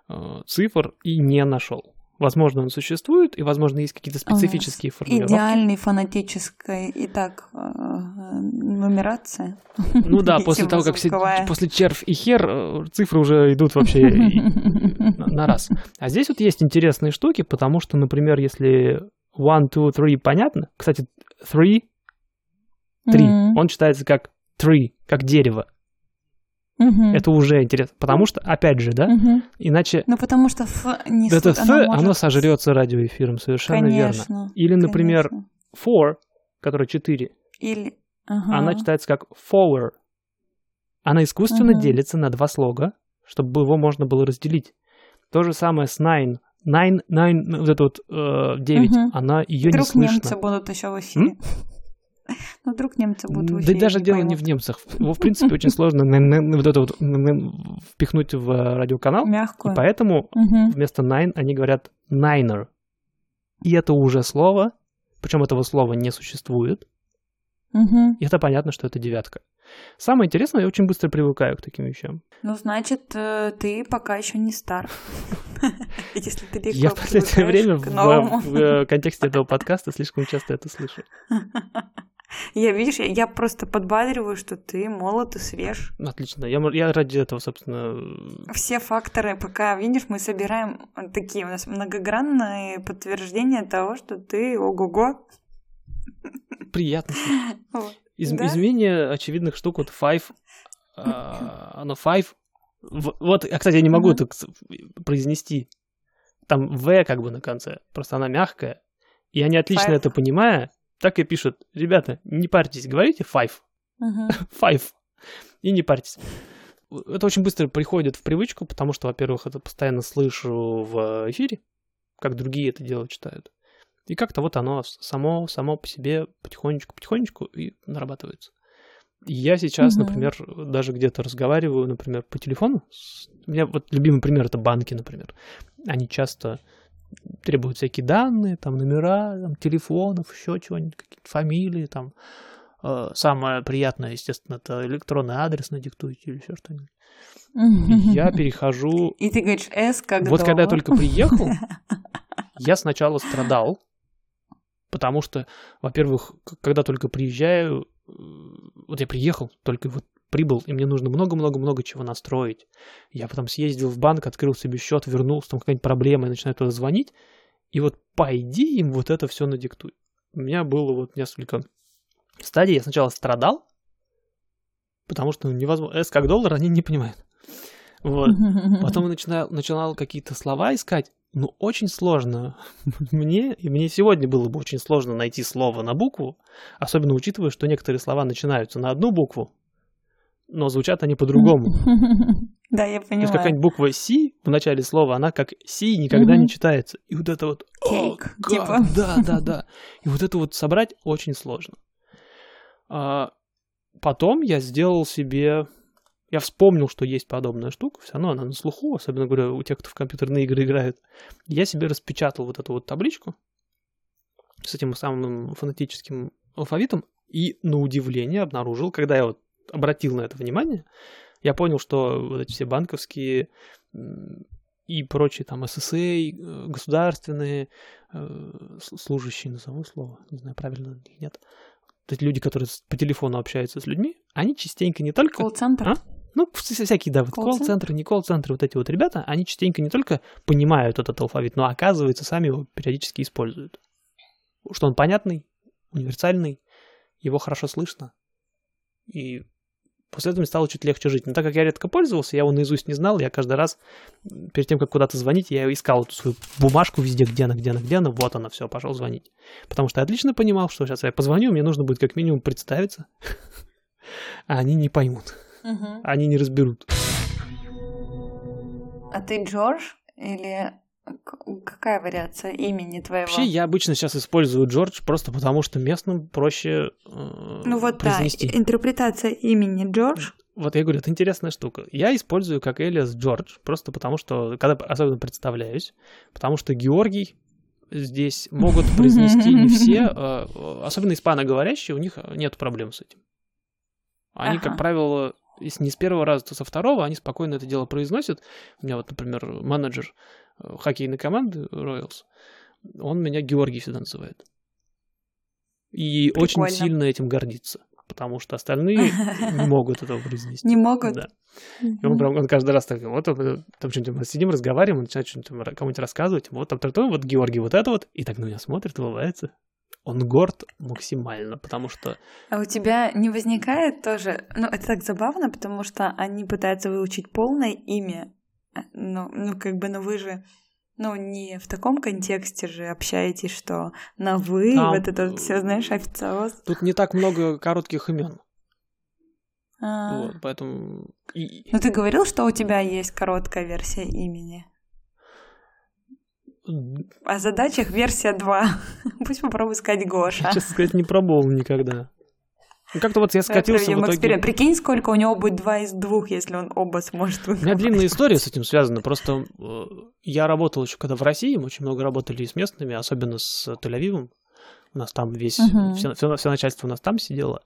э, цифр и не нашел. Возможно, он существует, и, возможно, есть какие-то специфические формулировки. Идеальный фонетическая и так э, нумерация. Ну да, после того, как все, после червь и хер э, цифры уже идут вообще на раз. А здесь вот есть интересные штуки, потому что, например, если one, two, three понятно, кстати, three, три, он читается как tree, как дерево. Угу. Это уже интересно. Потому что, опять же, да, угу. иначе... Ну, потому что Ф не Это Ф, оно, может... оно сожрется радиоэфиром, совершенно конечно, верно. Или, например, конечно. four, который 4. Или... Ага. Она читается как forward. Она искусственно угу. делится на два слога, чтобы его можно было разделить. То же самое с nine. Nine, nine, вот это вот э, 9, угу. она ее не слышно. Вдруг немцы будут еще в эфире. М? Ну, вдруг немцы будут в Да даже дело не в немцах. Его, в принципе, очень сложно вот это вот впихнуть в радиоканал. Мягкую. И поэтому вместо nine они говорят niner. И это уже слово, причем этого слова не существует. И это понятно, что это девятка. Самое интересное, я очень быстро привыкаю к таким вещам. Ну, значит, э, ты пока еще не стар. Если ты Я в последнее время в э, контексте этого подкаста слишком часто это слышу. Я, видишь, я, я просто подбадриваю, что ты молод и свеж. Отлично. Я, я ради этого, собственно... Все факторы, пока, видишь, мы собираем такие у нас многогранные подтверждения того, что ты ого-го. Приятно. Из, да? Изменение очевидных штук, вот five, uh, оно five, вот, а, кстати, я не могу это произнести. Там V как бы на конце, просто она мягкая. И они отлично five. это понимая, так и пишут, ребята, не парьтесь, говорите five. Uh-huh. five. И не парьтесь. Это очень быстро приходит в привычку, потому что, во-первых, это постоянно слышу в эфире, как другие это дело читают. И как-то вот оно само, само по себе потихонечку, потихонечку и нарабатывается. Я сейчас, угу. например, даже где-то разговариваю, например, по телефону. У меня вот любимый пример это банки, например. Они часто требуют всякие данные, там номера, там, телефонов, еще чего-нибудь, какие-то фамилии, там. Э, самое приятное, естественно, это электронный адрес надиктуйте или еще что-нибудь. Я перехожу... И ты говоришь, S как Вот когда я только приехал, я сначала страдал, потому что, во-первых, когда только приезжаю, э, вот я приехал, только вот прибыл, и мне нужно много-много-много чего настроить. Я потом съездил в банк, открыл себе счет, вернулся, там какая-нибудь проблема, и начинаю туда звонить, и вот пойди им вот это все надиктуй. У меня было вот несколько стадий. Я сначала страдал, потому что ну, невозможно. S как доллар, они не понимают. Вот. Потом начинал, начинал какие-то слова искать. Ну, очень сложно. Мне, и мне сегодня было бы очень сложно найти слово на букву, особенно учитывая, что некоторые слова начинаются на одну букву, но звучат они по-другому. Да, я понимаю. То есть какая-нибудь буква «С» в начале слова, она как «С» никогда не читается. И вот это вот... Кейк, типа. Да, да, да. И вот это вот собрать очень сложно. А, потом я сделал себе я вспомнил, что есть подобная штука, все равно она на слуху, особенно, говорю, у тех, кто в компьютерные игры играет. Я себе распечатал вот эту вот табличку с этим самым фонетическим алфавитом, и на удивление обнаружил, когда я вот обратил на это внимание, я понял, что вот эти все банковские и прочие там ССА, э, государственные, э, служащие, назову слово, не знаю, правильно или нет, вот эти люди, которые по телефону общаются с людьми, они частенько не только... Колл-центр? А? Ну, всякие, да, вот колл-центры, не колл-центры, вот эти вот ребята, они частенько не только понимают этот алфавит, но, оказывается, сами его периодически используют. Что он понятный, универсальный, его хорошо слышно. И После этого мне стало чуть легче жить. Но так как я редко пользовался, я его наизусть не знал, я каждый раз, перед тем, как куда-то звонить, я искал эту свою бумажку везде, где она, где она, где она, вот она, все, пошел звонить. Потому что я отлично понимал, что сейчас я позвоню, мне нужно будет как минимум представиться, а они не поймут, они не разберут. А ты Джордж или Какая вариация имени твоего? Вообще, я обычно сейчас использую Джордж просто потому, что местным проще э, Ну вот произнести. да, интерпретация имени Джордж. Вот я говорю, это интересная штука. Я использую как Элиас Джордж, просто потому что, когда особенно представляюсь, потому что Георгий здесь могут произнести не все, э, особенно испаноговорящие, у них нет проблем с этим. Они, ага. как правило, если не с первого раза, то со второго, они спокойно это дело произносят. У меня вот, например, менеджер Э, хоккейной команды Royals, он меня Георгий всегда называет. И Прикольно. очень сильно этим гордится, потому что остальные не могут этого произнести. Не могут? Да. И он, прям, он каждый раз так, вот там что-нибудь сидим, разговариваем, он начинает что-нибудь кому-нибудь рассказывать, вот там то, вот Георгий вот это вот, и так на меня смотрит, улыбается. Он горд максимально, потому что... А у тебя не возникает тоже... Ну, это так забавно, потому что они пытаются выучить полное имя ну, ну, как бы, ну вы же, ну, не в таком контексте же общаетесь, что на вы, Там... вот это все, знаешь, официоз. Тут не так много коротких имен. А... Вот, поэтому... Ну, ты говорил, что у тебя есть короткая версия имени? О задачах версия 2. Пусть попробуй сказать Гоша. Честно сказать, не пробовал никогда. Ну, как-то вот я скатился в итоге... Эксперимент. Прикинь, сколько у него будет два из двух, если он оба сможет выиграть. У меня длинная история с этим связана. Просто э, я работал еще когда в России, мы очень много работали и с местными, особенно с Тель-Авивом. У нас там весь, uh-huh. все, все, все начальство у нас там сидело.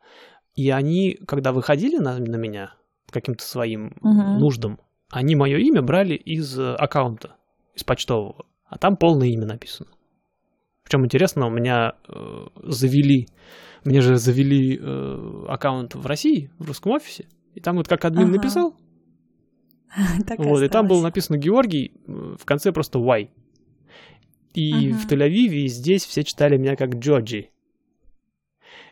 И они, когда выходили на, на меня каким-то своим uh-huh. нуждам, они мое имя брали из аккаунта, из почтового. А там полное имя написано. Причем интересно, у меня э, завели мне же завели э, аккаунт в России, в русском офисе, и там вот как админ ага. написал, вот, и там было написано Георгий, э, в конце просто Y. И в Тель-Авиве, и здесь все читали меня как Джоджи.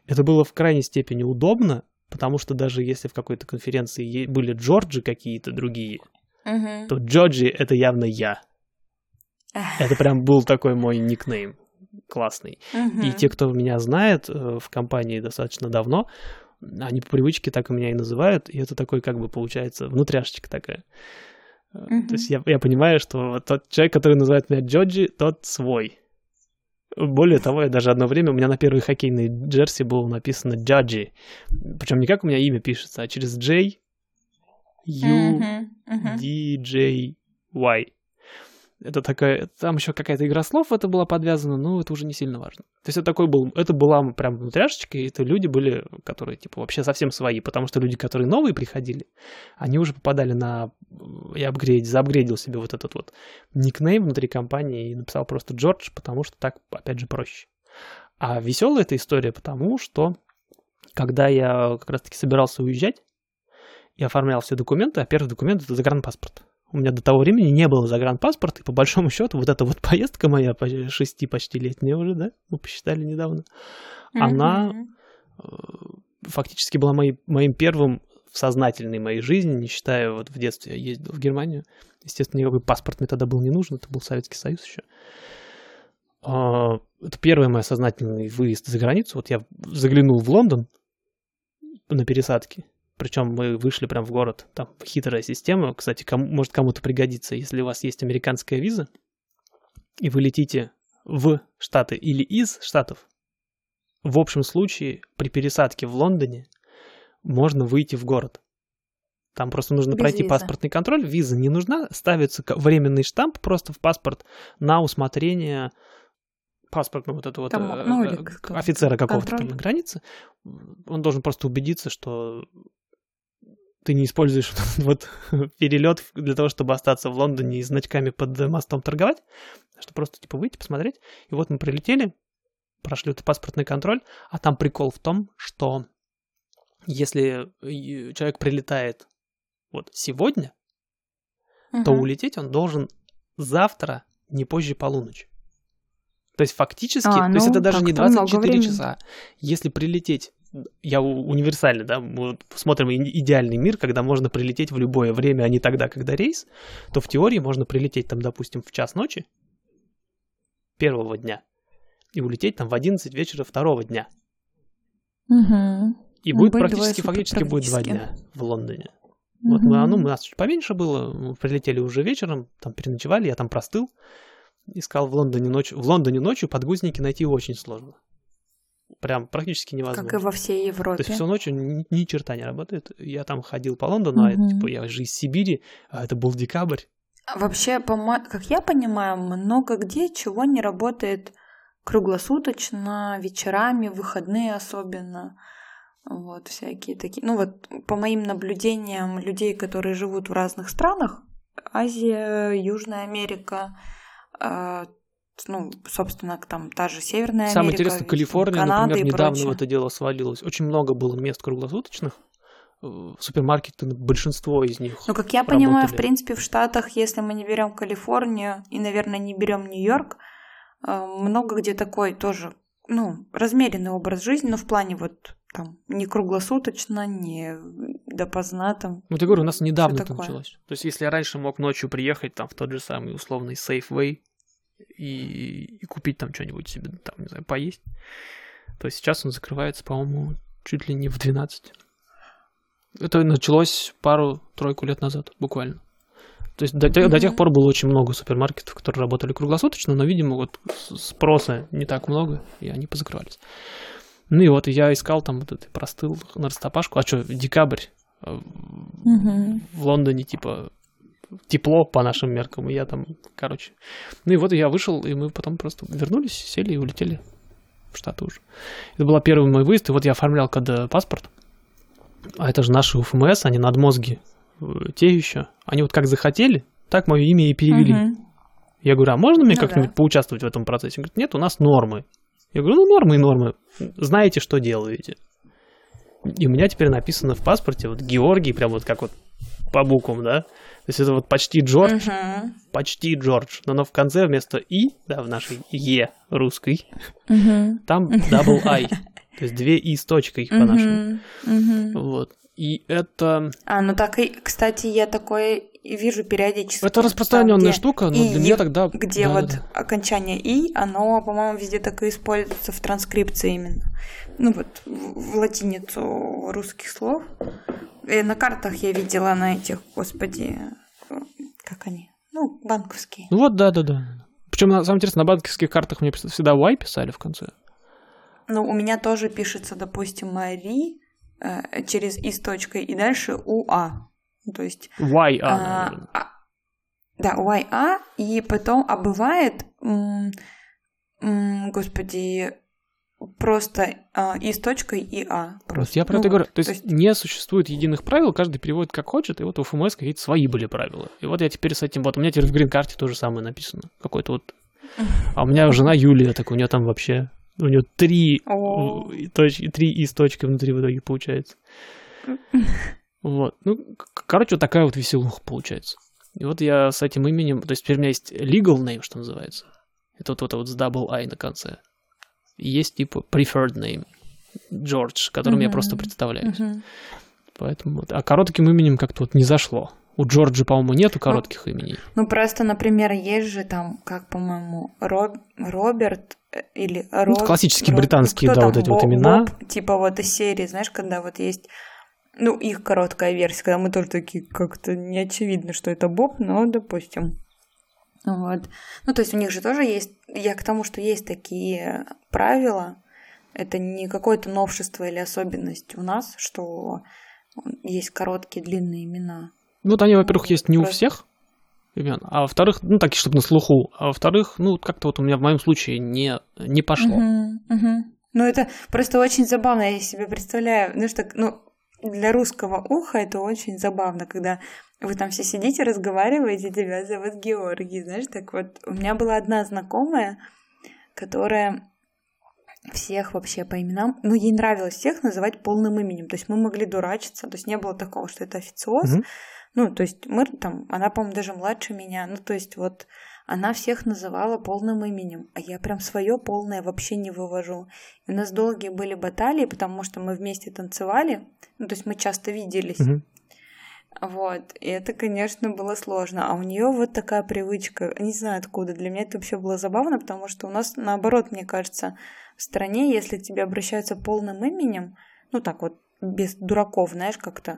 Это было в крайней степени удобно, потому что даже если в какой-то конференции были Джорджи какие-то другие, то Джоджи — это явно я. Это прям был такой мой никнейм классный. Угу. И те, кто меня знает э, в компании достаточно давно, они по привычке так и меня и называют, и это такой, как бы, получается, внутряшечка такая. Mm-hmm. То есть я, я понимаю, что тот человек, который называет меня Джоджи, тот свой. Более того, я даже одно время, у меня на первой хоккейной джерси было написано Джаджи. Причем не как у меня имя пишется, а через J, U, D, J, Y это такая, там еще какая-то игра слов это была подвязана, но это уже не сильно важно. То есть это такой был, это была прям внутряшечка, и это люди были, которые, типа, вообще совсем свои, потому что люди, которые новые приходили, они уже попадали на, я апгрейд, заапгрейдил себе вот этот вот никнейм внутри компании и написал просто Джордж, потому что так, опять же, проще. А веселая эта история, потому что когда я как раз-таки собирался уезжать, я оформлял все документы, а первый документ это загранпаспорт. У меня до того времени не было загранпаспорта, и по большому счету вот эта вот поездка моя, шести почти летняя уже, да, мы посчитали недавно, mm-hmm. она э, фактически была моей, моим первым в сознательной моей жизни, не считая вот в детстве я ездил в Германию. Естественно, никакой паспорт мне тогда был не нужен, это был Советский Союз еще. А, это первый мой сознательный выезд за границу. Вот я заглянул в Лондон на пересадке, причем мы вышли прям в город. Там хитрая система. Кстати, кому, может кому-то пригодится, если у вас есть американская виза, и вы летите в Штаты или из Штатов. В общем случае, при пересадке в Лондоне можно выйти в город. Там просто нужно Без пройти виза. паспортный контроль. Виза не нужна. Ставится временный штамп просто в паспорт на усмотрение паспорт, ну, вот этого вот, там, э, ну, э, офицера какого-то там на границе. Он должен просто убедиться, что ты не используешь вот перелет для того, чтобы остаться в Лондоне и значками под мостом торговать, что просто типа выйти, посмотреть. И вот мы прилетели, прошли этот паспортный контроль, а там прикол в том, что если человек прилетает вот сегодня, угу. то улететь он должен завтра не позже полуночи. То есть фактически, а, ну, то есть это даже не 24 времени. часа. Если прилететь я универсальный, да, мы смотрим идеальный мир, когда можно прилететь в любое время, а не тогда, когда рейс, то в теории можно прилететь там, допустим, в час ночи первого дня и улететь там в 11 вечера второго дня. Угу. И будет будет практически, фактически будет два дня в Лондоне. Угу. Вот мы, ну, у нас чуть поменьше было, мы прилетели уже вечером, там переночевали, я там простыл. Искал в Лондоне ночью. В Лондоне ночью подгузники найти очень сложно. Прям практически невозможно. Как и во всей Европе. То есть всю ночь ни, ни черта не работает. Я там ходил по Лондону, угу. а типа, я же из Сибири, а это был декабрь. Вообще, как я понимаю, много где чего не работает круглосуточно, вечерами, выходные особенно. Вот, всякие такие. Ну вот, по моим наблюдениям людей, которые живут в разных странах, Азия, Южная Америка, э, ну, собственно, там та же Северная Самое Америка. интересное, Калифорния, Канада например, недавно в это дело свалилось. Очень много было мест круглосуточных, э, супермаркеты, большинство из них. Ну, как я работали. понимаю, в принципе, в Штатах, если мы не берем Калифорнию и, наверное, не берем Нью-Йорк, э, много где такой тоже, ну, размеренный образ жизни, но в плане вот там не круглосуточно, не допоздна там. Ну, я говорю, у нас недавно это началось. То есть, если я раньше мог ночью приехать там в тот же самый условный Safeway, и, и купить там что-нибудь себе, там, не знаю, поесть, то сейчас он закрывается, по-моему, чуть ли не в 12. Это началось пару-тройку лет назад, буквально. То есть до, mm-hmm. до тех пор было очень много супермаркетов, которые работали круглосуточно, но, видимо, вот спроса не так много, и они позакрывались. Ну и вот я искал там вот это, простыл на растопашку. А что, декабрь? Mm-hmm. В Лондоне, типа, тепло по нашим меркам, и я там, короче. Ну и вот я вышел, и мы потом просто вернулись, сели и улетели в Штаты уже. Это был первый мой выезд, и вот я оформлял когда паспорт, а это же наши УФМС, они надмозги, э, те еще. Они вот как захотели, так мое имя и перевели. Угу. Я говорю, а можно мне ну, как-нибудь да. поучаствовать в этом процессе? Он говорит, нет, у нас нормы. Я говорю, ну нормы и нормы. Знаете, что делаете. И у меня теперь написано в паспорте вот Георгий, прям вот как вот по буквам, да. То есть это вот почти Джордж, uh-huh. почти Джордж, но, но в конце вместо И, да, в нашей Е русской, uh-huh. там double I, то есть две И с точкой uh-huh. по-нашему. Uh-huh. Вот. И это... А, ну так и, кстати, я такое вижу периодически. Это распространенная штука, но и, для меня тогда... Где да, вот да. окончание «и», оно, по-моему, везде так и используется в транскрипции именно. Ну вот, в, латиницу русских слов. И на картах я видела на этих, господи, как они? Ну, банковские. Ну вот, да-да-да. Причем, на самом деле, на банковских картах мне всегда Y писали в конце. Ну, у меня тоже пишется, допустим, Мари э, через И с точкой и дальше УА. То есть... YA. А, а, да, YA, и потом, а бывает, м, м, господи, просто а, и с точкой и А. Просто. Я про ну, это вот, говорю. То есть, то есть не существует единых правил, каждый переводит как хочет, и вот у ФМС какие-то свои были правила. И вот я теперь с этим, вот у меня теперь в грин-карте то же самое написано. Какой-то вот... А у меня жена Юлия, так у нее там вообще... У нее три, точки, три и с точкой внутри в итоге получается. Вот. Ну, короче, вот такая вот веселуха получается. И вот я с этим именем... То есть теперь у меня есть legal name, что называется. Это вот это вот с double I на конце есть типа preferred name, Джордж, которым uh-huh. я просто представляюсь. Uh-huh. Поэтому вот. А коротким именем как-то вот не зашло. У Джорджа, по-моему, нету коротких ну, именей. Ну, просто, например, есть же там, как, по-моему, Роб... Роберт э, или Роб... Ну, классические Роб... британские, да, там, вот эти Боб, вот имена. Боб, типа вот из серии, знаешь, когда вот есть, ну, их короткая версия, когда мы тоже такие, как-то не очевидно, что это Боб, но, допустим. Вот. Ну, то есть у них же тоже есть... Я к тому, что есть такие правила. Это не какое-то новшество или особенность у нас, что есть короткие, длинные имена. Ну, вот они, во-первых, есть не у всех имен, а во-вторых, ну, такие, чтобы на слуху, а во-вторых, ну, как-то вот у меня в моем случае не, не пошло. Угу. Ну, это просто очень забавно, я себе представляю, ну, что, ну, для русского уха это очень забавно, когда вы там все сидите, разговариваете, тебя зовут Георгий, знаешь, так вот. У меня была одна знакомая, которая всех вообще по именам, ну, ей нравилось всех называть полным именем, то есть мы могли дурачиться, то есть не было такого, что это официоз, mm-hmm. Ну, то есть мы там, она, по-моему, даже младше меня, ну, то есть вот она всех называла полным именем, а я прям свое полное вообще не вывожу. И у нас долгие были баталии, потому что мы вместе танцевали, ну, то есть мы часто виделись. Угу. Вот, и это, конечно, было сложно. А у нее вот такая привычка, не знаю откуда. Для меня это вообще было забавно, потому что у нас, наоборот, мне кажется, в стране, если к тебе обращаются полным именем, ну так вот, без дураков, знаешь, как-то,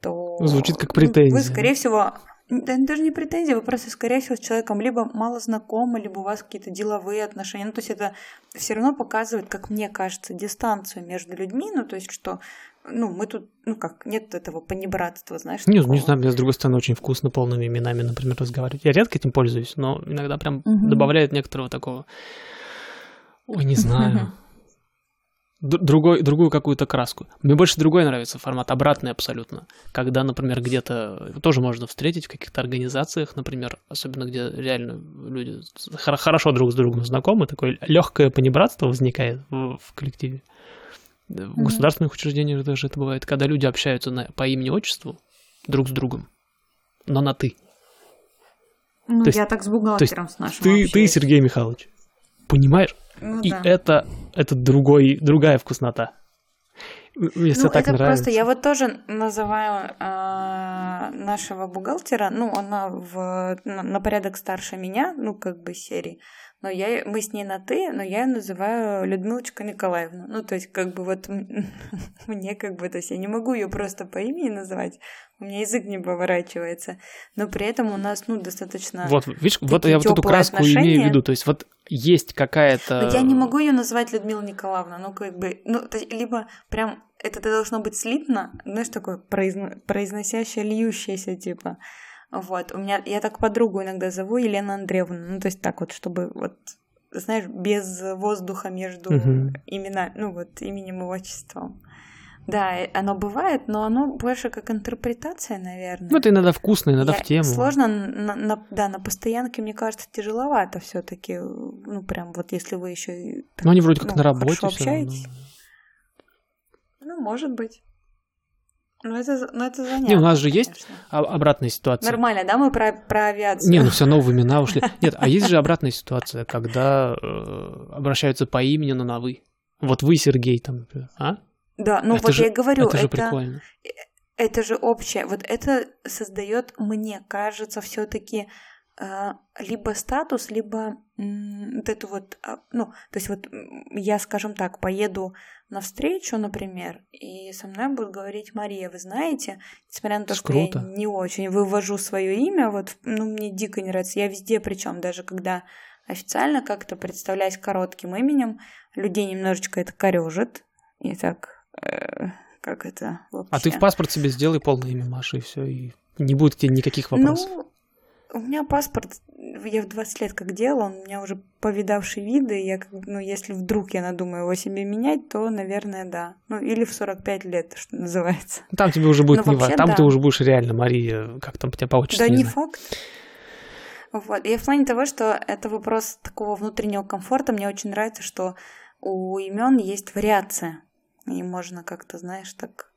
то... Звучит как претензия. Вы, скорее всего, да, даже не претензия, вы просто, скорее всего, с человеком либо мало знакомы, либо у вас какие-то деловые отношения. Ну, то есть это все равно показывает, как мне кажется, дистанцию между людьми. Ну, то есть, что ну, мы тут, ну как, нет этого понебратства, знаешь. Не, не знаю, мне с другой стороны очень вкусно полными именами, например, разговаривать. Я редко этим пользуюсь, но иногда прям угу. добавляет некоторого такого, ой, не знаю, другой, другую какую-то краску. Мне больше другой нравится формат, обратный абсолютно. Когда, например, где-то тоже можно встретить в каких-то организациях, например, особенно где реально люди хорошо друг с другом знакомы, такое легкое понебратство возникает в, в коллективе. В mm-hmm. государственных учреждениях даже это бывает, когда люди общаются на, по имени-отчеству друг с другом, но на «ты». Ну, то я есть, так с бухгалтером с нашим ты, ты, Сергей Михайлович, понимаешь? Ну, и да. это, это другой, другая вкуснота. Если ну, так это нравится. просто, я вот тоже называю э, нашего бухгалтера, ну, она в, на, на порядок старше меня, ну, как бы серии, но я, мы с ней на «ты», но я ее называю Людмилочка Николаевна. Ну, то есть, как бы вот мне как бы, то есть я не могу ее просто по имени называть, у меня язык не поворачивается, но при этом у нас, ну, достаточно Вот, видишь, вот я вот эту краску отношения. имею в виду, то есть вот есть какая-то... Но я не могу ее называть Людмила Николаевна, ну, как бы, ну, то, либо прям это должно быть слитно, знаешь, такое произно... произносящее, льющееся, типа, вот, у меня, я так подругу иногда зову Елена Андреевна, ну, то есть так вот, чтобы вот, знаешь, без воздуха между угу. имена, ну, вот, именем и отчеством. Да, оно бывает, но оно больше как интерпретация, наверное. Ну, это иногда вкусно, иногда Я, в тему. Сложно, на, на, да, на постоянке, мне кажется, тяжеловато все таки ну, прям вот если вы еще Ну, они вроде как ну, на работе общаетесь. Ну, может быть. Ну, это, ну, это занятно. Не, у нас же конечно. есть обратная ситуация. Нормально, да, мы про, про авиацию. Не, ну все равно в имена ушли. Нет, а есть же обратная ситуация, когда э, обращаются по имени, но на вы. Вот вы, Сергей, там, а? Да, ну это вот же, я говорю, это, же это, прикольно. это же общее. Вот это создает, мне кажется, все-таки э, либо статус, либо вот эту вот, а, ну, то есть вот я, скажем так, поеду на встречу, например, и со мной будет говорить Мария, вы знаете, несмотря на то, что круто. я не очень вывожу свое имя, вот, ну, мне дико не нравится, я везде, причем даже когда официально как-то представляюсь коротким именем, людей немножечко это корежит, и так, э, как это вообще. А ты в паспорт себе сделай полное имя Маши, и все, и не будет тебе никаких вопросов. Ну, у меня паспорт, я в 20 лет как делала, он у меня уже повидавший виды, я, ну, если вдруг я надумаю его себе менять, то, наверное, да. Ну, или в 45 лет, что называется. Там тебе уже будет не важно, там да. ты уже будешь реально Мария, как там тебя по Да не, не факт. Вот. И в плане того, что это вопрос такого внутреннего комфорта, мне очень нравится, что у имен есть вариация. И можно как-то, знаешь, так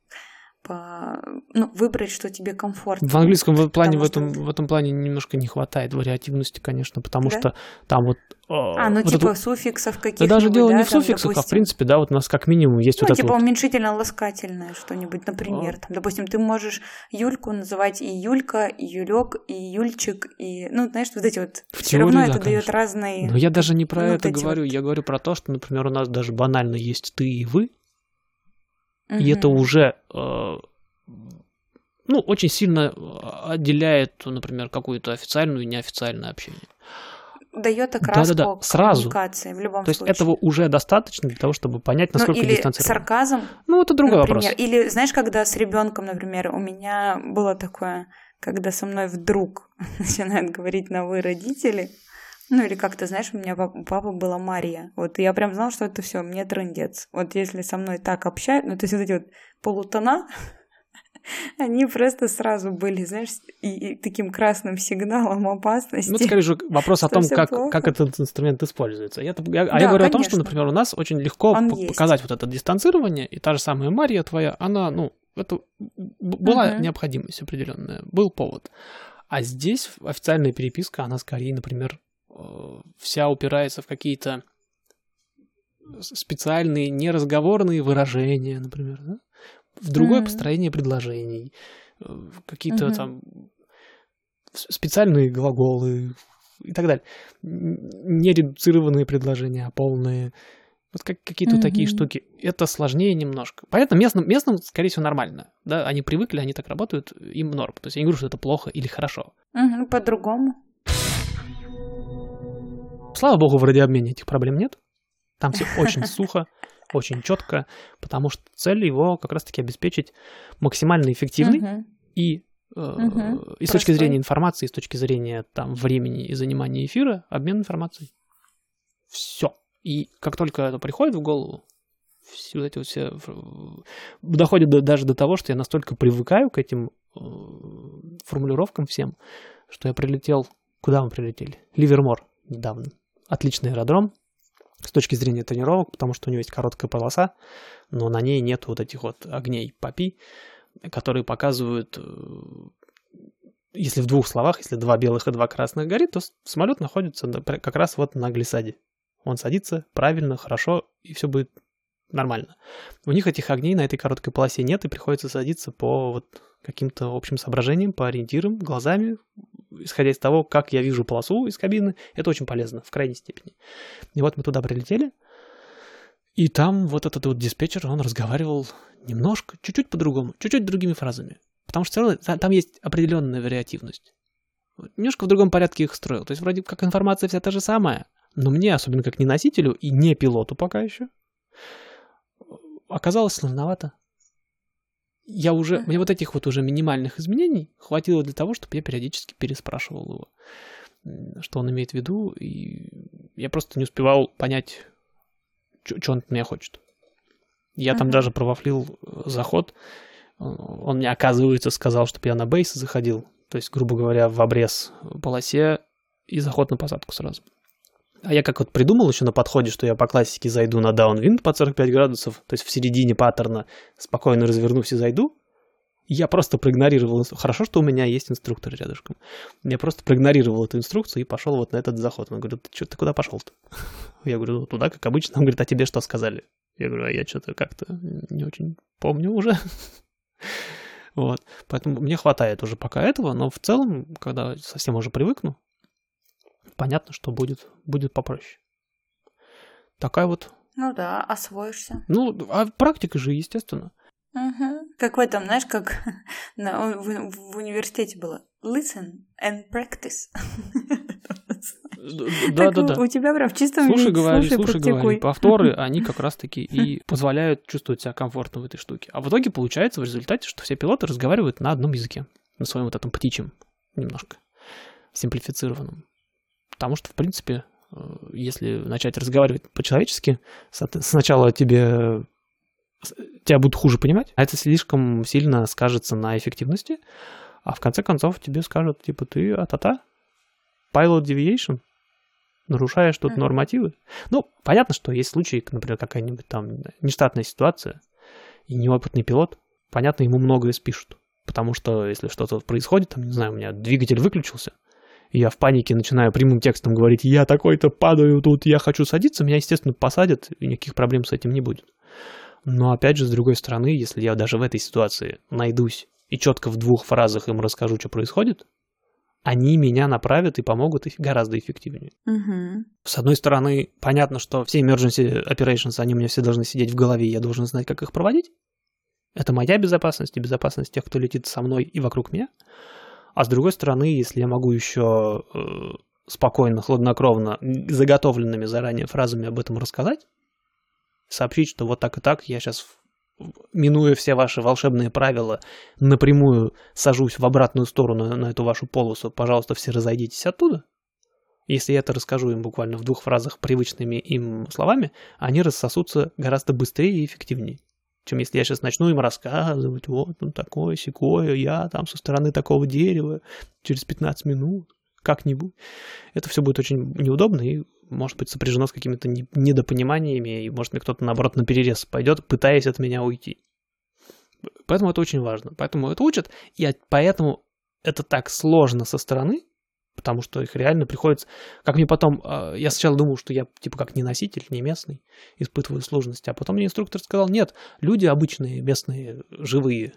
по, ну, выбрать, что тебе комфортно. В английском в плане, в этом, в этом плане немножко не хватает вариативности, конечно, потому да? что там вот... А, ну вот типа это... суффиксов каких-то. Да даже дело да, не в суффиксах, допустим... а в принципе, да, вот у нас как минимум есть ну, вот типа это вот... уменьшительно-ласкательное что-нибудь, например. Там, допустим, ты можешь Юльку называть и Юлька, и Юлек, и Юльчик, и, ну, знаешь, вот эти вот... В Все равно да, это дает разные... Но я даже не про ну, это говорю, вот... я говорю про то, что, например, у нас даже банально есть ты и вы, Угу. И это уже э, ну, очень сильно э, отделяет, например, какую-то официальную и неофициальное общение. Дает окраску да, да, да. Сразу. коммуникации в любом То случае. есть этого уже достаточно для того, чтобы понять, ну, насколько ну, или дистанцировано. сарказм. Ну, это другой например. вопрос. Или, знаешь, когда с ребенком, например, у меня было такое, когда со мной вдруг начинают говорить на вы родители, ну или как-то, знаешь, у меня папа, папа была Мария. Вот я прям знала, что это все, мне трындец. Вот если со мной так общают, ну то есть вот эти вот полутона, они просто сразу были, знаешь, и, и таким красным сигналом опасности. Ну, скорее же вопрос о том, как, как этот инструмент используется. Я, я, а да, я говорю конечно. о том, что, например, у нас очень легко показать вот это дистанцирование, и та же самая Мария твоя, она, ну, это была угу. необходимость определенная, был повод. А здесь официальная переписка, она скорее, например, вся упирается в какие-то специальные неразговорные выражения, например, да? в другое mm-hmm. построение предложений, какие-то mm-hmm. там специальные глаголы и так далее. Не редуцированные предложения, а полные. Вот как, какие-то mm-hmm. такие штуки. Это сложнее немножко. Понятно, местным, местным, скорее всего, нормально. Да, они привыкли, они так работают, им норм. То есть я не говорю, что это плохо или хорошо. Mm-hmm, по-другому. Слава богу, в радиообмене этих проблем нет. Там все очень сухо, очень четко, потому что цель его как раз-таки обеспечить максимально эффективный и Угу, и с точки зрения информации, и с точки зрения там времени и занимания эфира, обмен информацией. Все. И как только это приходит в голову, все вот эти вот все доходит до, даже до того, что я настолько привыкаю к этим э, формулировкам всем, что я прилетел. Куда мы прилетели? Ливермор недавно. Отличный аэродром с точки зрения тренировок, потому что у него есть короткая полоса, но на ней нет вот этих вот огней попи которые показывают, э, если в двух словах, если два белых и два красных горит, то самолет находится как раз вот на глиссаде. Он садится правильно, хорошо, и все будет нормально. У них этих огней на этой короткой полосе нет, и приходится садиться по вот каким-то общим соображениям, по ориентирам, глазами, исходя из того, как я вижу полосу из кабины. Это очень полезно, в крайней степени. И вот мы туда прилетели, и там вот этот вот диспетчер, он разговаривал немножко, чуть-чуть по-другому, чуть-чуть другими фразами. Потому что все равно там есть определенная вариативность. Немножко в другом порядке их строил. То есть вроде как информация вся та же самая, но мне, особенно как не носителю и не пилоту пока еще, оказалось сложновато. Я уже, мне вот этих вот уже минимальных изменений хватило для того, чтобы я периодически переспрашивал его, что он имеет в виду, и я просто не успевал понять, что он от меня хочет. Я uh-huh. там даже провафлил э, заход. Он мне, оказывается, сказал, чтобы я на бейс заходил. То есть, грубо говоря, в обрез полосе и заход на посадку сразу. А я как вот придумал еще на подходе, что я по классике зайду на даунвинд под 45 градусов, то есть в середине паттерна спокойно развернусь и зайду, я просто проигнорировал. Хорошо, что у меня есть инструктор рядышком. Я просто проигнорировал эту инструкцию и пошел вот на этот заход. Он говорит, что, ты куда пошел-то? Я говорю, ну, туда, как обычно. Он говорит, а тебе что сказали? Я говорю, а я что-то как-то не очень помню уже. Вот. Поэтому мне хватает уже пока этого, но в целом, когда совсем уже привыкну, понятно, что будет, будет попроще. Такая вот... Ну да, освоишься. Ну, а практика же, естественно. Угу. Как в этом, знаешь, как на, в, в университете было. Listen and practice. Да, да, да. У тебя прям в чистом Слушай, говори, слушай, говори. Повторы, они как раз-таки и позволяют чувствовать себя комфортно в этой штуке. А в итоге получается в результате, что все пилоты разговаривают на одном языке. На своем вот этом птичьем немножко. Симплифицированном. Потому что, в принципе, э, если начать разговаривать по-человечески, сначала тебе тебя будут хуже понимать, а это слишком сильно скажется на эффективности, а в конце концов тебе скажут, типа, ты а-та-та, pilot deviation, нарушаешь тут нормативы. Ну, понятно, что есть случаи, например, какая-нибудь там нештатная ситуация, и неопытный пилот, понятно, ему многое спишут. Потому что если что-то происходит, там, не знаю, у меня двигатель выключился, я в панике начинаю прямым текстом говорить, я такой-то падаю тут, я хочу садиться, меня, естественно, посадят, и никаких проблем с этим не будет. Но опять же, с другой стороны, если я даже в этой ситуации найдусь и четко в двух фразах им расскажу, что происходит, они меня направят и помогут гораздо эффективнее. Угу. С одной стороны, понятно, что все emergency operations, они у меня все должны сидеть в голове, и я должен знать, как их проводить. Это моя безопасность и безопасность тех, кто летит со мной и вокруг меня. А с другой стороны, если я могу еще э, спокойно, хладнокровно, заготовленными заранее фразами об этом рассказать, сообщить, что вот так и так, я сейчас, минуя все ваши волшебные правила, напрямую сажусь в обратную сторону на эту вашу полосу, пожалуйста, все разойдитесь оттуда. Если я это расскажу им буквально в двух фразах привычными им словами, они рассосутся гораздо быстрее и эффективнее чем если я сейчас начну им рассказывать, вот он такое, секое, я там со стороны такого дерева через 15 минут, как-нибудь. Это все будет очень неудобно и может быть сопряжено с какими-то недопониманиями, и может мне кто-то, наоборот, на перерез пойдет, пытаясь от меня уйти. Поэтому это очень важно. Поэтому это учат, и поэтому это так сложно со стороны, потому что их реально приходится... Как мне потом... А, я сначала думал, что я типа как не носитель, не местный, испытываю сложности, а потом мне инструктор сказал, нет, люди обычные, местные, живые,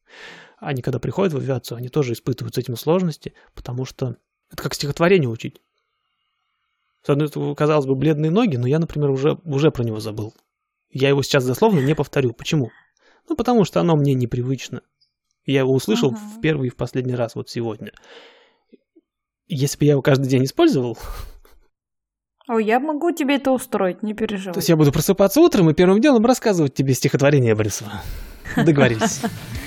они когда приходят в авиацию, они тоже испытывают с этим сложности, потому что это как стихотворение учить. С одной стороны, казалось бы, бледные ноги, но я, например, уже, уже про него забыл. Я его сейчас дословно не повторю. Почему? Ну, потому что оно мне непривычно. Я его услышал uh-huh. в первый и в последний раз вот сегодня. Если бы я его каждый день использовал... О, я могу тебе это устроить, не переживай. То есть я буду просыпаться утром и первым делом рассказывать тебе стихотворение Борисова. Договорились.